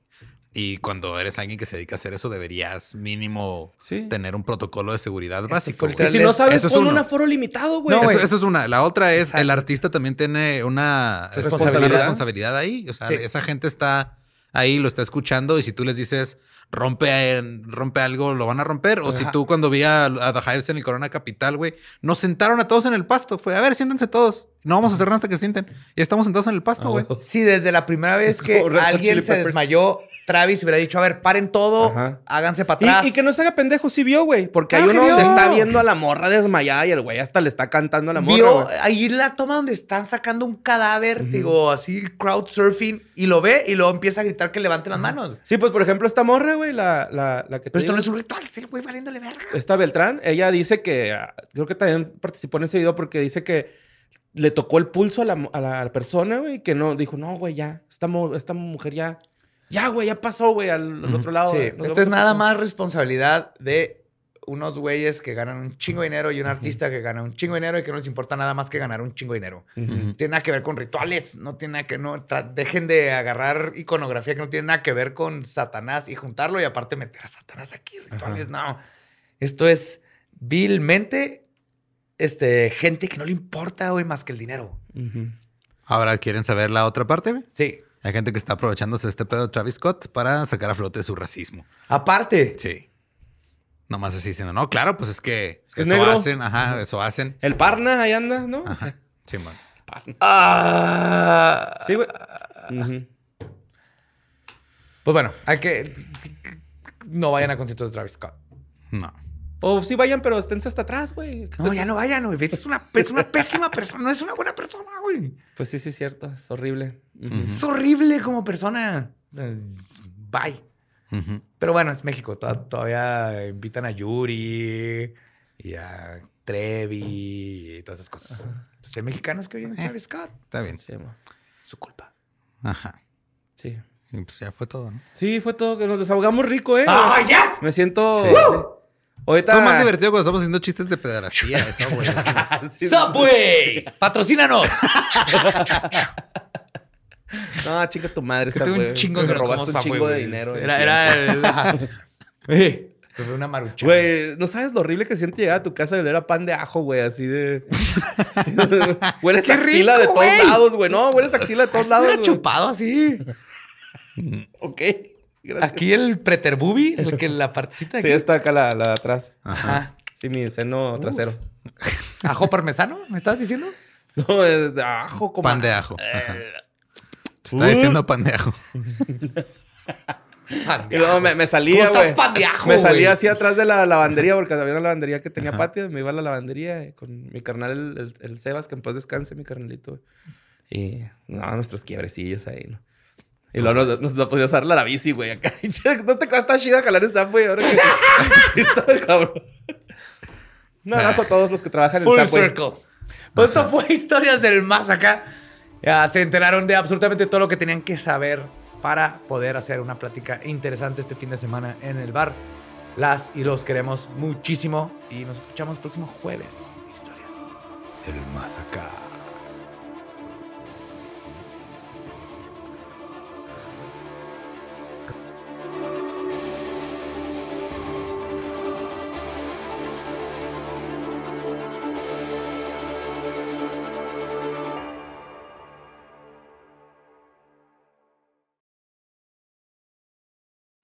Y cuando eres alguien que se dedica a hacer eso, deberías mínimo Sí. tener un protocolo de seguridad Esto básico. Y si no sabes, Eso es pon un aforo limitado, güey. No, eso, eso es una. La otra es, el artista también tiene una Responsabilidad. una responsabilidad ahí. O sea, Sí. esa gente está ahí, lo está escuchando y si tú les dices rompe, rompe algo, lo van a romper. O si tú cuando vi a, a The Hives en el Corona Capital, güey, nos sentaron a todos en el pasto. Fue, a ver, siéntense todos. No vamos a hacer nada hasta que sienten. Y estamos sentados en el pasto, güey. Sí, desde la primera vez que alguien se Peppers. desmayó, Travis hubiera dicho, a ver, paren todo, Ajá. háganse para Y, atrás. y que no se haga pendejo, sí vio, güey. Porque hay uno vio. está viendo a la morra desmayada y el güey hasta le está cantando a la morra. Vio ahí la toma donde están sacando un cadáver, digo, así crowd surfing, y lo ve y luego empieza a gritar que levante las manos. Sí, pues por ejemplo, esta morra, güey, la, la, la que te Pero esto digo, no es un ritual, güey valiéndole verga. Esta Beltrán, ella dice que, ah, creo que también participó en ese video porque dice que le tocó el pulso a la, a la- a la persona, güey, que no, dijo, no, güey, ya, esta, esta mujer ya, ya, güey, ya pasó, güey, al, al otro lado. Sí, esto es nada pasó". más responsabilidad de unos güeyes que ganan un chingo de dinero y un artista que gana un chingo de dinero y que no les importa nada más que ganar un chingo de dinero. Ujú. Tiene nada que ver con rituales, no tiene nada que no dejen de agarrar iconografía que no tiene nada que ver con Satanás y juntarlo y aparte meter a Satanás aquí rituales, no. Esto es vilmente este gente que no le importa güey más que el dinero. Ahora, ¿quieren saber la otra parte, güey? Sí. Hay gente que está aprovechándose de este pedo de Travis Scott para sacar a flote su racismo. Aparte, Sí. Nomás así diciendo, no, claro, pues es que, Es que es eso negro. hacen, ajá, eso hacen. El Parna ahí anda, ¿no? Ajá. Sí, man. Sí, güey. Ujú. pues bueno, hay que no vayan a conciertos de Travis Scott. No. O sí vayan, pero esténse hasta atrás, güey. No, ya no vayan, güey. Es una, es una pésima persona, no es una buena persona, güey. Pues sí, sí, es cierto. Es horrible. Es horrible como persona. Bye. Pero bueno, es México. to- Todavía invitan a Yuri y a Trevi y todas esas cosas. Pues hay mexicanos que vienen a Travis Scott. Está bien. Sí, mo. Su culpa. Ajá. sí. Y pues ya fue todo, ¿no? Sí, fue todo. Que nos desahogamos rico, ¿eh? ¡Ah, yes! Me siento... Sí. Ahorita... Fue más divertido cuando estamos haciendo chistes de pederastía, eso, güey. ¡Subway! ¡Patrocínanos! No, chica tu madre, Que un chingo que robaste un chingo de dinero. Era, de era el... Eh, una marucha. Güey, no sabes lo horrible que siente llegar a tu casa y oler a pan de ajo, güey, así de. hueles ¡Qué axila de todos lados, güey. No, hueles axila de todos lados. Chupado así. Ok. Gracias. Aquí el preterbubi, el que la partecita de Sí, está acá la, la de atrás. Ajá. Sí, mi seno trasero. ¿Ajo parmesano? ¿Me estás diciendo? No, es de ajo, como. Pan de ajo. Ajá. Se Uh. está diciendo pan de ajo. Pan Y me, me salía, ¿Cómo estás güey. pan de ajo, Me salía así atrás de la lavandería, porque había una lavandería que tenía patio. Me iba a la lavandería eh, con mi carnal, el, el- el Sebas, que en paz descanse, mi carnalito. güey. Y, no, nuestros quiebrecillos ahí, ¿no? Y luego nos, nos, nos podíamos dar la bici, güey, acá. ¿No te cuesta chida jalar en Subway ahora que... sí, está el cabrón. Un abrazo a todos los que trabajan en Full Subway. circle. Pues esto fue Historias del Más Acá. Ya se enteraron de absolutamente todo lo que tenían que saber para poder hacer una plática interesante este fin de semana en el bar. Las y los queremos muchísimo y nos escuchamos el próximo jueves. Historias del Más Acá.